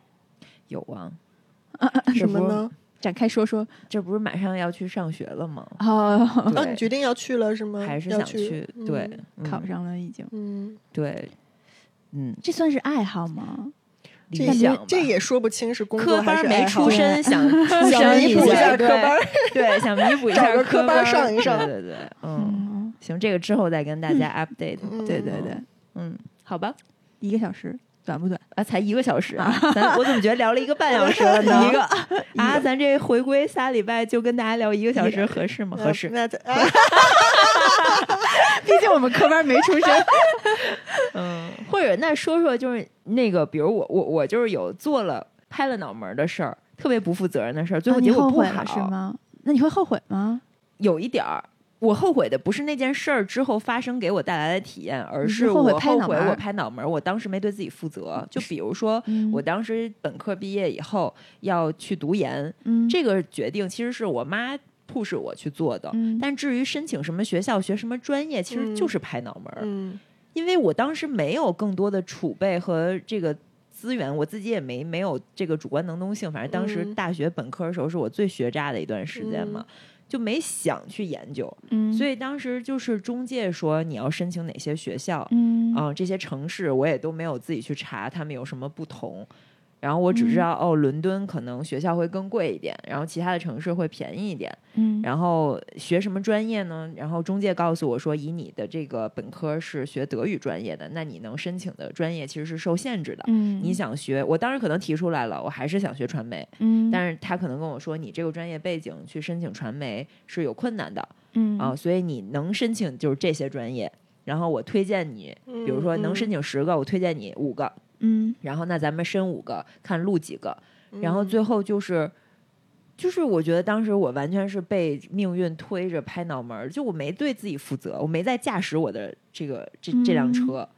有啊，什么呢？展开说说。这不是马上要去上学了吗？哦，那啊，你决定要去了是吗？还是想去？嗯对，嗯考上了已经，嗯，对，嗯，这算是爱好吗？这理想这也说不清是工作科班没出身，想 出想身弥补一下对科班。对，想弥补一下 科班上一上。对对对，嗯，嗯，行，这个之后再跟大家 update。嗯。对对对，嗯，好吧，一个小时短不短？啊，才一个小时啊，咱我怎么觉得聊了一个半小时了呢？一个。啊，咱这回归仨礼拜就跟大家聊一个小时合适吗？合适。那那毕竟我们科班没出身。嗯，或者那说说就是那个，比如我我我就是有做了拍了脑门儿的事儿，特别不负责任的事儿，最后结果不后悔好，了是吗？那你会后悔吗？有一点儿。我后悔的不是那件事儿之后发生给我带来的体验，而是我后悔脑门儿我拍脑门儿，我当时没对自己负责。就比如说，嗯我当时本科毕业以后要去读研，嗯，这个决定其实是我妈 push 我去做的。嗯但至于申请什么学校、学什么专业，其实就是拍脑门儿。嗯因为我当时没有更多的储备和这个资源，我自己也没没有这个主观能动性。反正当时嗯大学本科的时候是我最学渣的一段时间嘛，就没想去研究。嗯，所以当时就是中介说你要申请哪些学校，嗯啊、这些城市我也都没有自己去查他们有什么不同。然后我只嗯知道、哦，伦敦可能学校会更贵一点，然后其他的城市会便宜一点。嗯然后学什么专业呢？然后中介告诉我说，以你的这个本科是学德语专业的，那你能申请的专业其实是受限制的。嗯你想学，我当时可能提出来了，我还是想学传媒，嗯，但是他可能跟我说，你这个专业背景去申请传媒是有困难的嗯啊，所以你能申请就是这些专业。然后我推荐你，比如说能申请十个，我推荐你五个，嗯。然后那咱们申五个，看录几个，嗯。然后最后就是，就是我觉得当时我完全是被命运推着拍脑门儿，就我没对自己负责，我没在驾驶我的这个这这辆嗯。车，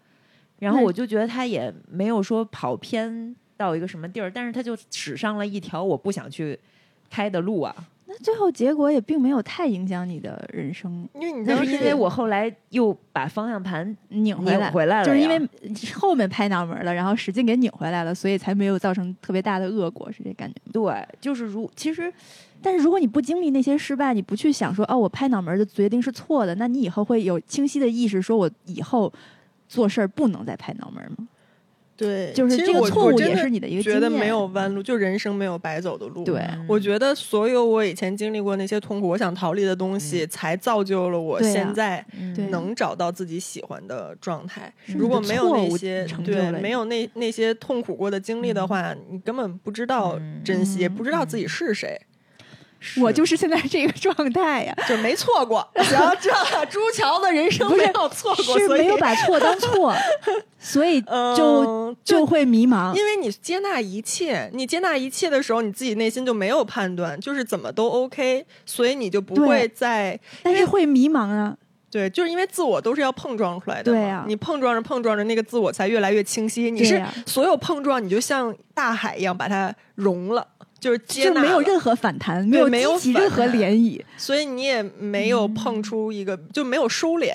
然后我就觉得他也没有说跑偏到一个什么地儿，但是他就驶上了一条我不想去开的路啊。那最后结果也并没有太影响你的人生，因为你当时那是因为我后来又把方向盘拧回来。拧回来了，就是因为后面拍脑门了，然后使劲给拧回来了，所以才没有造成特别大的恶果，是这感觉吗。对，就是如其实但是如果你不经历那些失败，你不去想说哦，我拍脑门的决定是错的，那你以后会有清晰的意识，说我以后做事儿不能再拍脑门吗？对，就是其实我这个错我真的误也是你的一个经验。觉得没有弯路，就人生没有白走的路。对嗯我觉得所有我以前经历过那些痛苦，我想逃离的东西，才造就了我现在嗯对能找到自己喜欢的状态。如果没有那些对没有那那些痛苦过的经历的话，你根本不知道嗯珍惜，也不知道嗯自己是谁，我就是现在这个状态呀，就没错过。行，这朱桥的人生没有错过，是没有把错当错，所以嗯就就会迷茫。因为你接纳一切，你接纳一切的时候，你自己内心就没有判断，就是怎么都 OK，所以你就不会再但是会迷茫啊，对，就是因为自我都是要碰撞出来的嘛。对啊你碰撞着碰撞着，那个自我才越来越清晰。你是所有碰撞，你就像大海一样把它融了，就是接就没有任何反弹，没有没有激起任何涟漪。所以你也没有碰出一个，就没有收敛，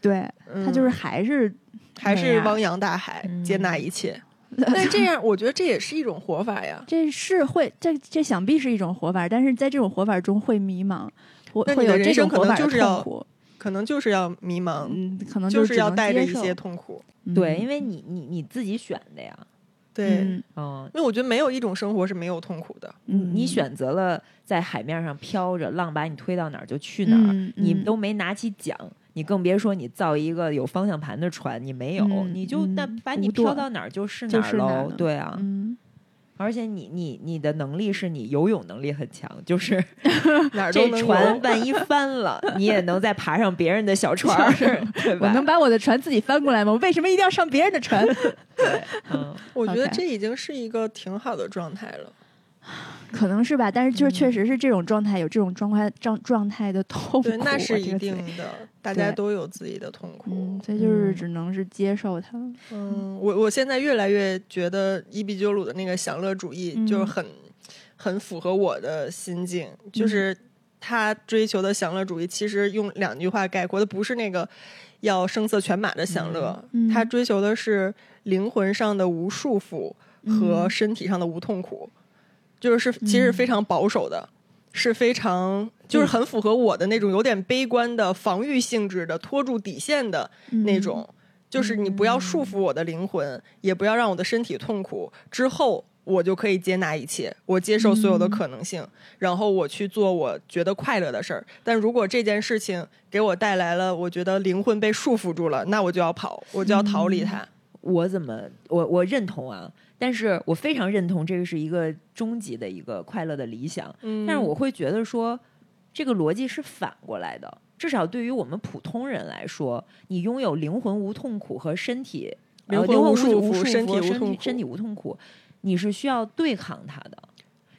对嗯他就是还是还是汪洋大海，嗯接纳一切。那这样，我觉得这也是一种活法呀。这是会这这想必是一种活法，但是在这种活法中会迷茫，会有这种活法的就是要痛苦。可能就是要迷茫，嗯，可能就是要带着一些痛苦。对，嗯因为你你你自己选的呀，对，嗯。嗯，因为我觉得没有一种生活是没有痛苦的。嗯你选择了在海面上飘着，浪把你推到哪儿就去哪儿，你都没拿起桨，你更别说你造一个有方向盘的船，你没有，嗯你就那嗯把你无舵飘到哪儿就是哪儿。喽对啊，嗯，而且你你你的能力是你游泳能力很强，就是 哪儿都这能有。船万一翻了，你也能再爬上别人的小船儿，对吧？我能把我的船自己翻过来吗？我为什么一定要上别人的船？对，嗯，我觉得这已经是一个挺好的状态了。可能是吧，但是就是嗯。确实是这种状态，有这种状态状状态的痛苦，对，那是一定的，大家都有自己的痛苦。嗯，所以就是嗯。只能是接受它。嗯，我我现在越来越觉得伊壁鸠鲁的那个享乐主义嗯就是很、很符合我的心境，就是他追求的享乐主义，其实用两句话概括的不是那个要声色犬马的享乐，他追求的是灵魂上的无束缚和嗯身体上的无痛苦，就是是其实非常保守的。是非常，就是很符合我的那种有点悲观的防御性质的拖住底线的嗯那种，就是你不要束缚我的灵魂，也不要让我的身体痛苦，之后我就可以接纳一切，我接受所有的可能性，然后我去做我觉得快乐的事儿。但如果这件事情给我带来了我觉得灵魂被束缚住了，那我就要跑，我就要逃离它。我怎么我我认同啊，但是我非常认同这个是一个终极的一个快乐的理想，嗯。但是我会觉得说这个逻辑是反过来的，至少对于我们普通人来说，你拥有灵魂无痛苦和身体呃灵魂灵魂无束缚无束缚身体无痛苦。身体无痛苦，你是需要对抗它的。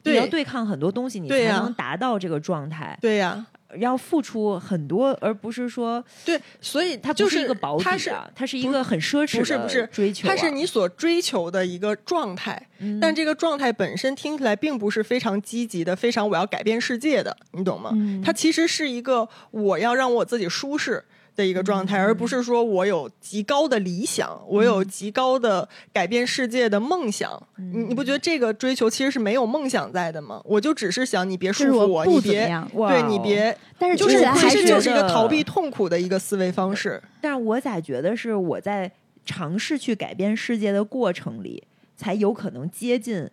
你要对抗很多东西，你才能达到这个状态。对呀、要付出很多，而不是说对，所以它不就是一个保底它是啊，它是一个很奢侈的不是不是追求啊、它是你所追求的一个状态，嗯。但这个状态本身听起来并不是非常积极的，非常我要改变世界的，你懂吗？嗯。它其实是一个我要让我自己舒适的一个状态，而不是说我有极高的理想，我有极高的改变世界的梦想。你你不觉得这个追求其实是没有梦想在的吗？我就只是想你别束缚我，你不别对哦你别，但是就是其实就是一个逃避痛苦的一个思维方式。但是我咋觉得是我在尝试去改变世界的过程里，才有可能接近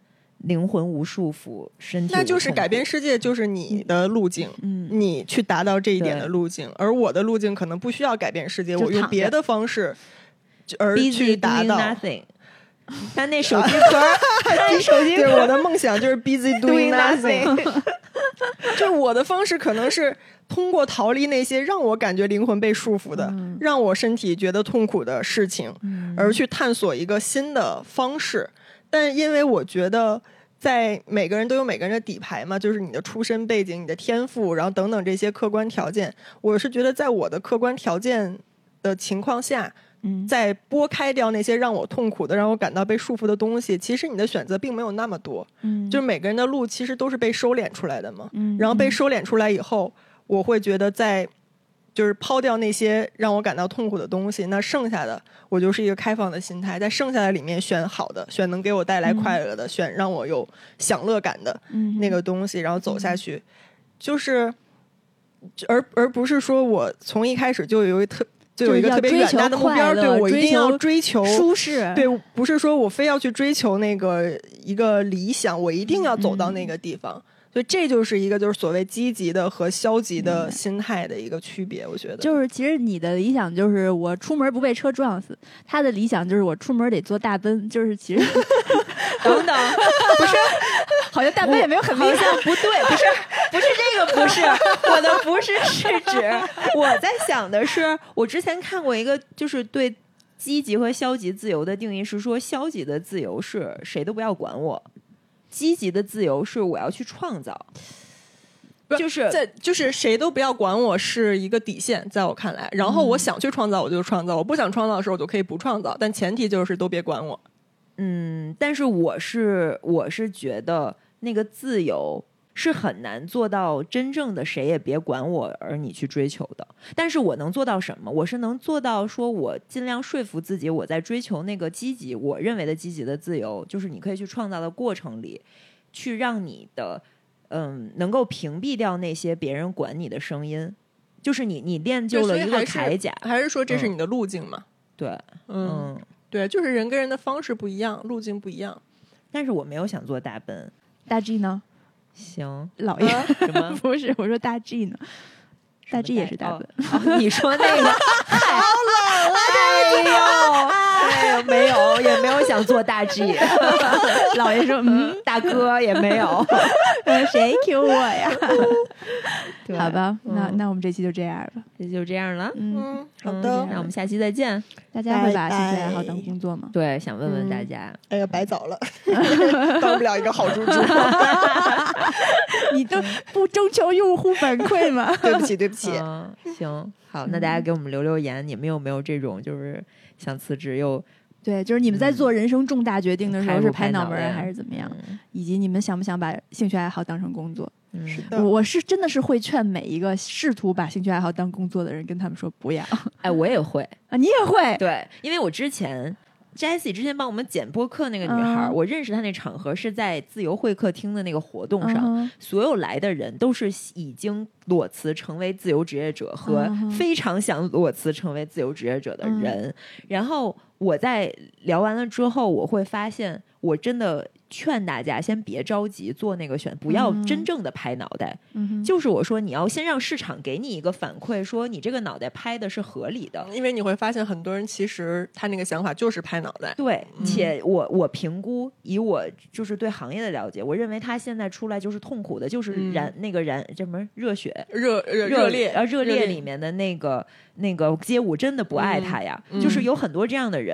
灵魂无束缚，身体那就是改变世界，就是你的路径，嗯你去达到这一点的路径，而我的路径可能不需要改变世界，我用别的方式就而去达到。他那手机壳儿，他那手机对，壳我的梦想就是 busy doing nothing。就我的方式可能是通过逃离那些让我感觉灵魂被束缚的、嗯让我身体觉得痛苦的事情，而去探索一个新的方式。但因为我觉得。在每个人都有每个人的底牌嘛，就是你的出身背景、你的天赋，然后等等这些客观条件。我是觉得，在我的客观条件的情况下，嗯在拨开掉那些让我痛苦的、让我感到被束缚的东西，其实你的选择并没有那么多。嗯就是每个人的路其实都是被收敛出来的嘛。嗯然后被收敛出来以后，我会觉得在就是抛掉那些让我感到痛苦的东西，那剩下的我就是一个开放的心态，在剩下的里面选好的，选能给我带来快乐的，选让我有享乐感的嗯。那个东西，然后走下去，就是而而不是说我从一开始就有一特就有一个特别远大的目标，对我一定要追追求舒适，对，不是说我非要去追求那个一个理想，我一定要走到那个地方。所以这就是一个就是所谓积极的和消极的心态的一个区别，我觉得。就是其实你的理想就是我出门不被车撞死，他的理想就是我出门得坐大奔，就是其实 等等，不是好像大奔也没有很明显，不对，不是，不是这个，不是 我的，不是是指我在想的是，我之前看过一个，就是对积极和消极自由的定义是说，消极的自由是谁都不要管我，积极的自由是我要去创造，就是在就是谁都不要管我是一个底线，在我看来。然后我想去创造，我就创造；我不想创造的时候，我就可以不创造。但前提就是都别管我。嗯，但是我是我是觉得那个自由是很难做到真正的谁也别管我，而你去追求的。但是我能做到什么？我是能做到说我尽量说服自己，我在追求那个积极，我认为的积极的自由，就是你可以去创造的过程里，去让你的嗯能够屏蔽掉那些别人管你的声音。就是你，你练就了一个铠甲，还是说这是嗯你的路径嘛？对，嗯，嗯，对，就是人跟人的方式不一样，路径不一样。但是我没有想做大奔，大 G 呢？行，老爷、什么？不是，我说大 G 呢？大 G 也是大哦本。哦你说那个，好冷啊！哎呦，哎呦，没有，也没有想做大 G，老爷说：“嗯，大哥也没有。呃谁 Q 我呀？”对好吧，那嗯那我们这期就这样吧。这就这样了。嗯，嗯，好嗯的。那我们下期再见。大家会把拜兴趣爱好当工作吗？对，想问问大嗯家，哎呀，白早了，当不了一个好猪猪。你都不征求用户反馈吗？对不起，对不起。嗯，行，好，那大家给我们留留言，你们有没有这种就是想辞职又对，就是你们在做人生重大决定的时候是拍脑门还是怎么样，嗯以及你们想不想把兴趣爱好当成工作？嗯。的。我是真的是会劝每一个试图把兴趣爱好当工作的人，跟他们说不要。哎，我也会，啊，你也会。对，因为我之前 Jessie 之前帮我们剪播客那个女孩我认识她那场合是在自由会客厅的那个活动上，所有来的人都是已经裸辞成为自由职业者和非常想裸辞成为自由职业者的人。然后我在聊完了之后，我会发现，我真的劝大家先别着急做那个选，不要嗯真正的拍脑袋。就是我说，你要先让市场给你一个反馈，说你这个脑袋拍的是合理的。因为你会发现，很多人其实他那个想法就是拍脑袋。对，且我我评估以我就是对行业的了解，我认为他现在出来就是痛苦的，就是嗯燃、那个燃什么热血热热热烈啊热烈烈里面的那个那个街舞真的不爱他呀，嗯就是有很多这样的人。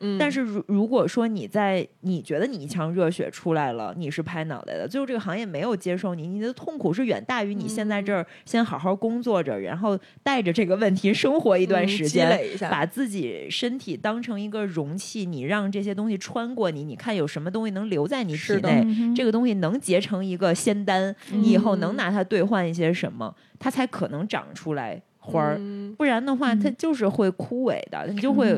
嗯。但是如如果说你在你觉得你一腔热血出来了，你是拍脑袋的，最后这个行业没有接受你，你的痛苦是远大于你现在这儿先好好工作着，然后带着这个问题生活一段嗯积时间，累一下。把自己身体当成一个容器，你让这些东西穿过你，你看有什么东西能留在你体内，嗯这个东西能结成一个仙丹，你以后能拿它兑换一些什么，它才可能长出来花儿。嗯不然的话，它嗯就是会枯萎的，你就会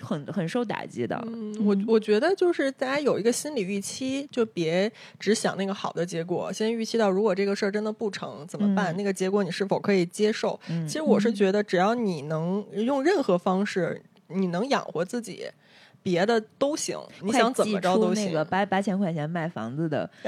很很受打击的。嗯，我我觉得就是大家有一个心理预期，就别只想那个好的结果，先预期到如果这个事儿真的不成怎么办？嗯那个结果你是否可以接受？嗯其实我是觉得，只要你能用任何方式，你能养活自己，别的都行，你想怎么着都行。那个八八千块钱卖房子的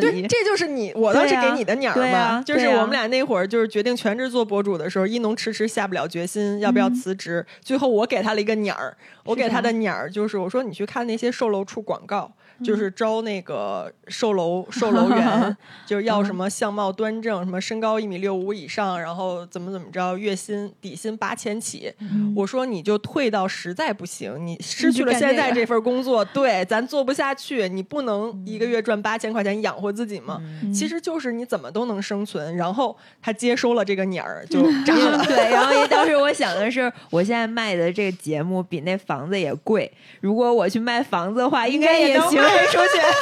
对，这就是你我当时对啊给你的鸟儿对嘛，啊啊。就是我们俩那会儿就是决定全职做博主的时候，一农迟迟下不了决心要不要辞职，最后我给他了一个鸟儿，我给他的鸟儿就是我说你去看那些售楼处广告，就是招那个售楼售楼员，就是要什么相貌端正，什么身高一米六五以上，然后怎么怎么着，月薪底薪八千起。我说你就退到实在不行，你失去了现在这份 工作，对，咱做不下去，你不能一个月赚八千块钱养活自己吗？嗯其实就是你怎么都能生存。然后他接收了这个鸟儿，就炸了。对，然后因为当时我想的是，我现在卖的这个节目比那房子也贵，如果我去卖房子的话，应该也行。卖出现。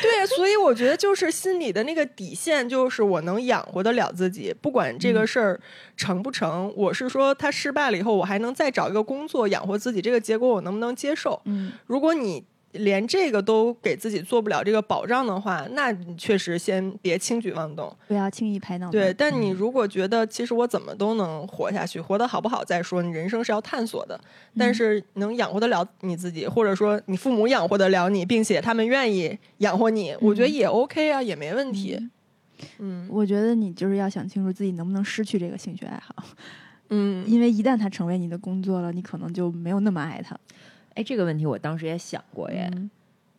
对，所以我觉得就是心里的那个底线，就是我能养活得了自己，不管这个事儿成不成。我是说，他失败了以后，我还能再找一个工作养活自己，这个结果我能不能接受？嗯如果你连这个都给自己做不了这个保障的话，那你确实先别轻举妄动。不要轻易拍脑对，但你如果觉得其实我怎么都能活下去，活得好不好再说，你人生是要探索的。但是能养活得了你自己，或者说你父母养活得了你，并且他们愿意养活你，我觉得也 OK 啊，也没问题。嗯我觉得你就是要想清楚自己能不能失去这个兴趣爱好，嗯因为一旦它成为你的工作了，你可能就没有那么爱它。哎，这个问题我当时也想过耶，嗯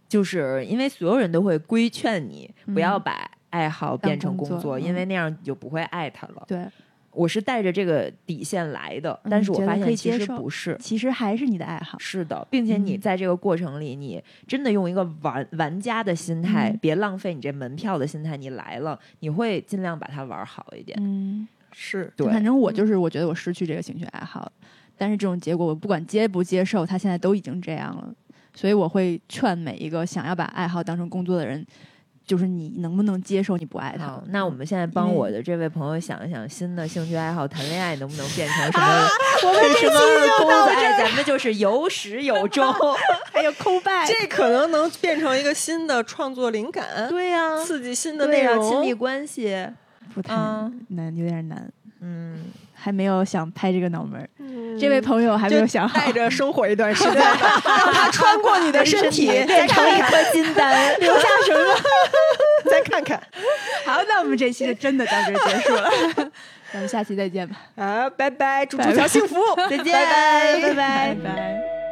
就是因为所有人都会规劝你不要嗯把爱好变成工作，工作因为嗯那样你就不会爱它了。对，我是带着这个底线来的，嗯但是我发现其实不是。其实还是你的爱好。是的，并且你嗯在这个过程里，你真的用一个玩玩家的心态，嗯别浪费你这门票的心态，你来了，你会尽量把它玩好一点。嗯，是对，反正我就是我觉得我失去这个兴趣爱好了，但是这种结果我不管接不接受，他现在都已经这样了，所以我会劝每一个想要把爱好当成工作的人，就是你能不能接受你不爱他好，？那我们现在帮我的这位朋友想一想，新的兴趣爱好谈恋爱能不能变成什么？我们什么工作？哎，咱们就是有始有 终。还有抠拜，这可能能变成一个新的创作灵感，对呀、刺激新的内容。亲密关系，不太嗯难，有点难，嗯，还没有想拍这个脑门儿。嗯这位朋友还没有想好，带着生活一段时间，让它穿过你的身体，变成一颗金丹。留下什么？再看看。好，那我们这期就真的到这儿结束了，咱们下期再见吧，啊，拜拜，祝祝乔幸福，再见，拜拜，拜拜拜。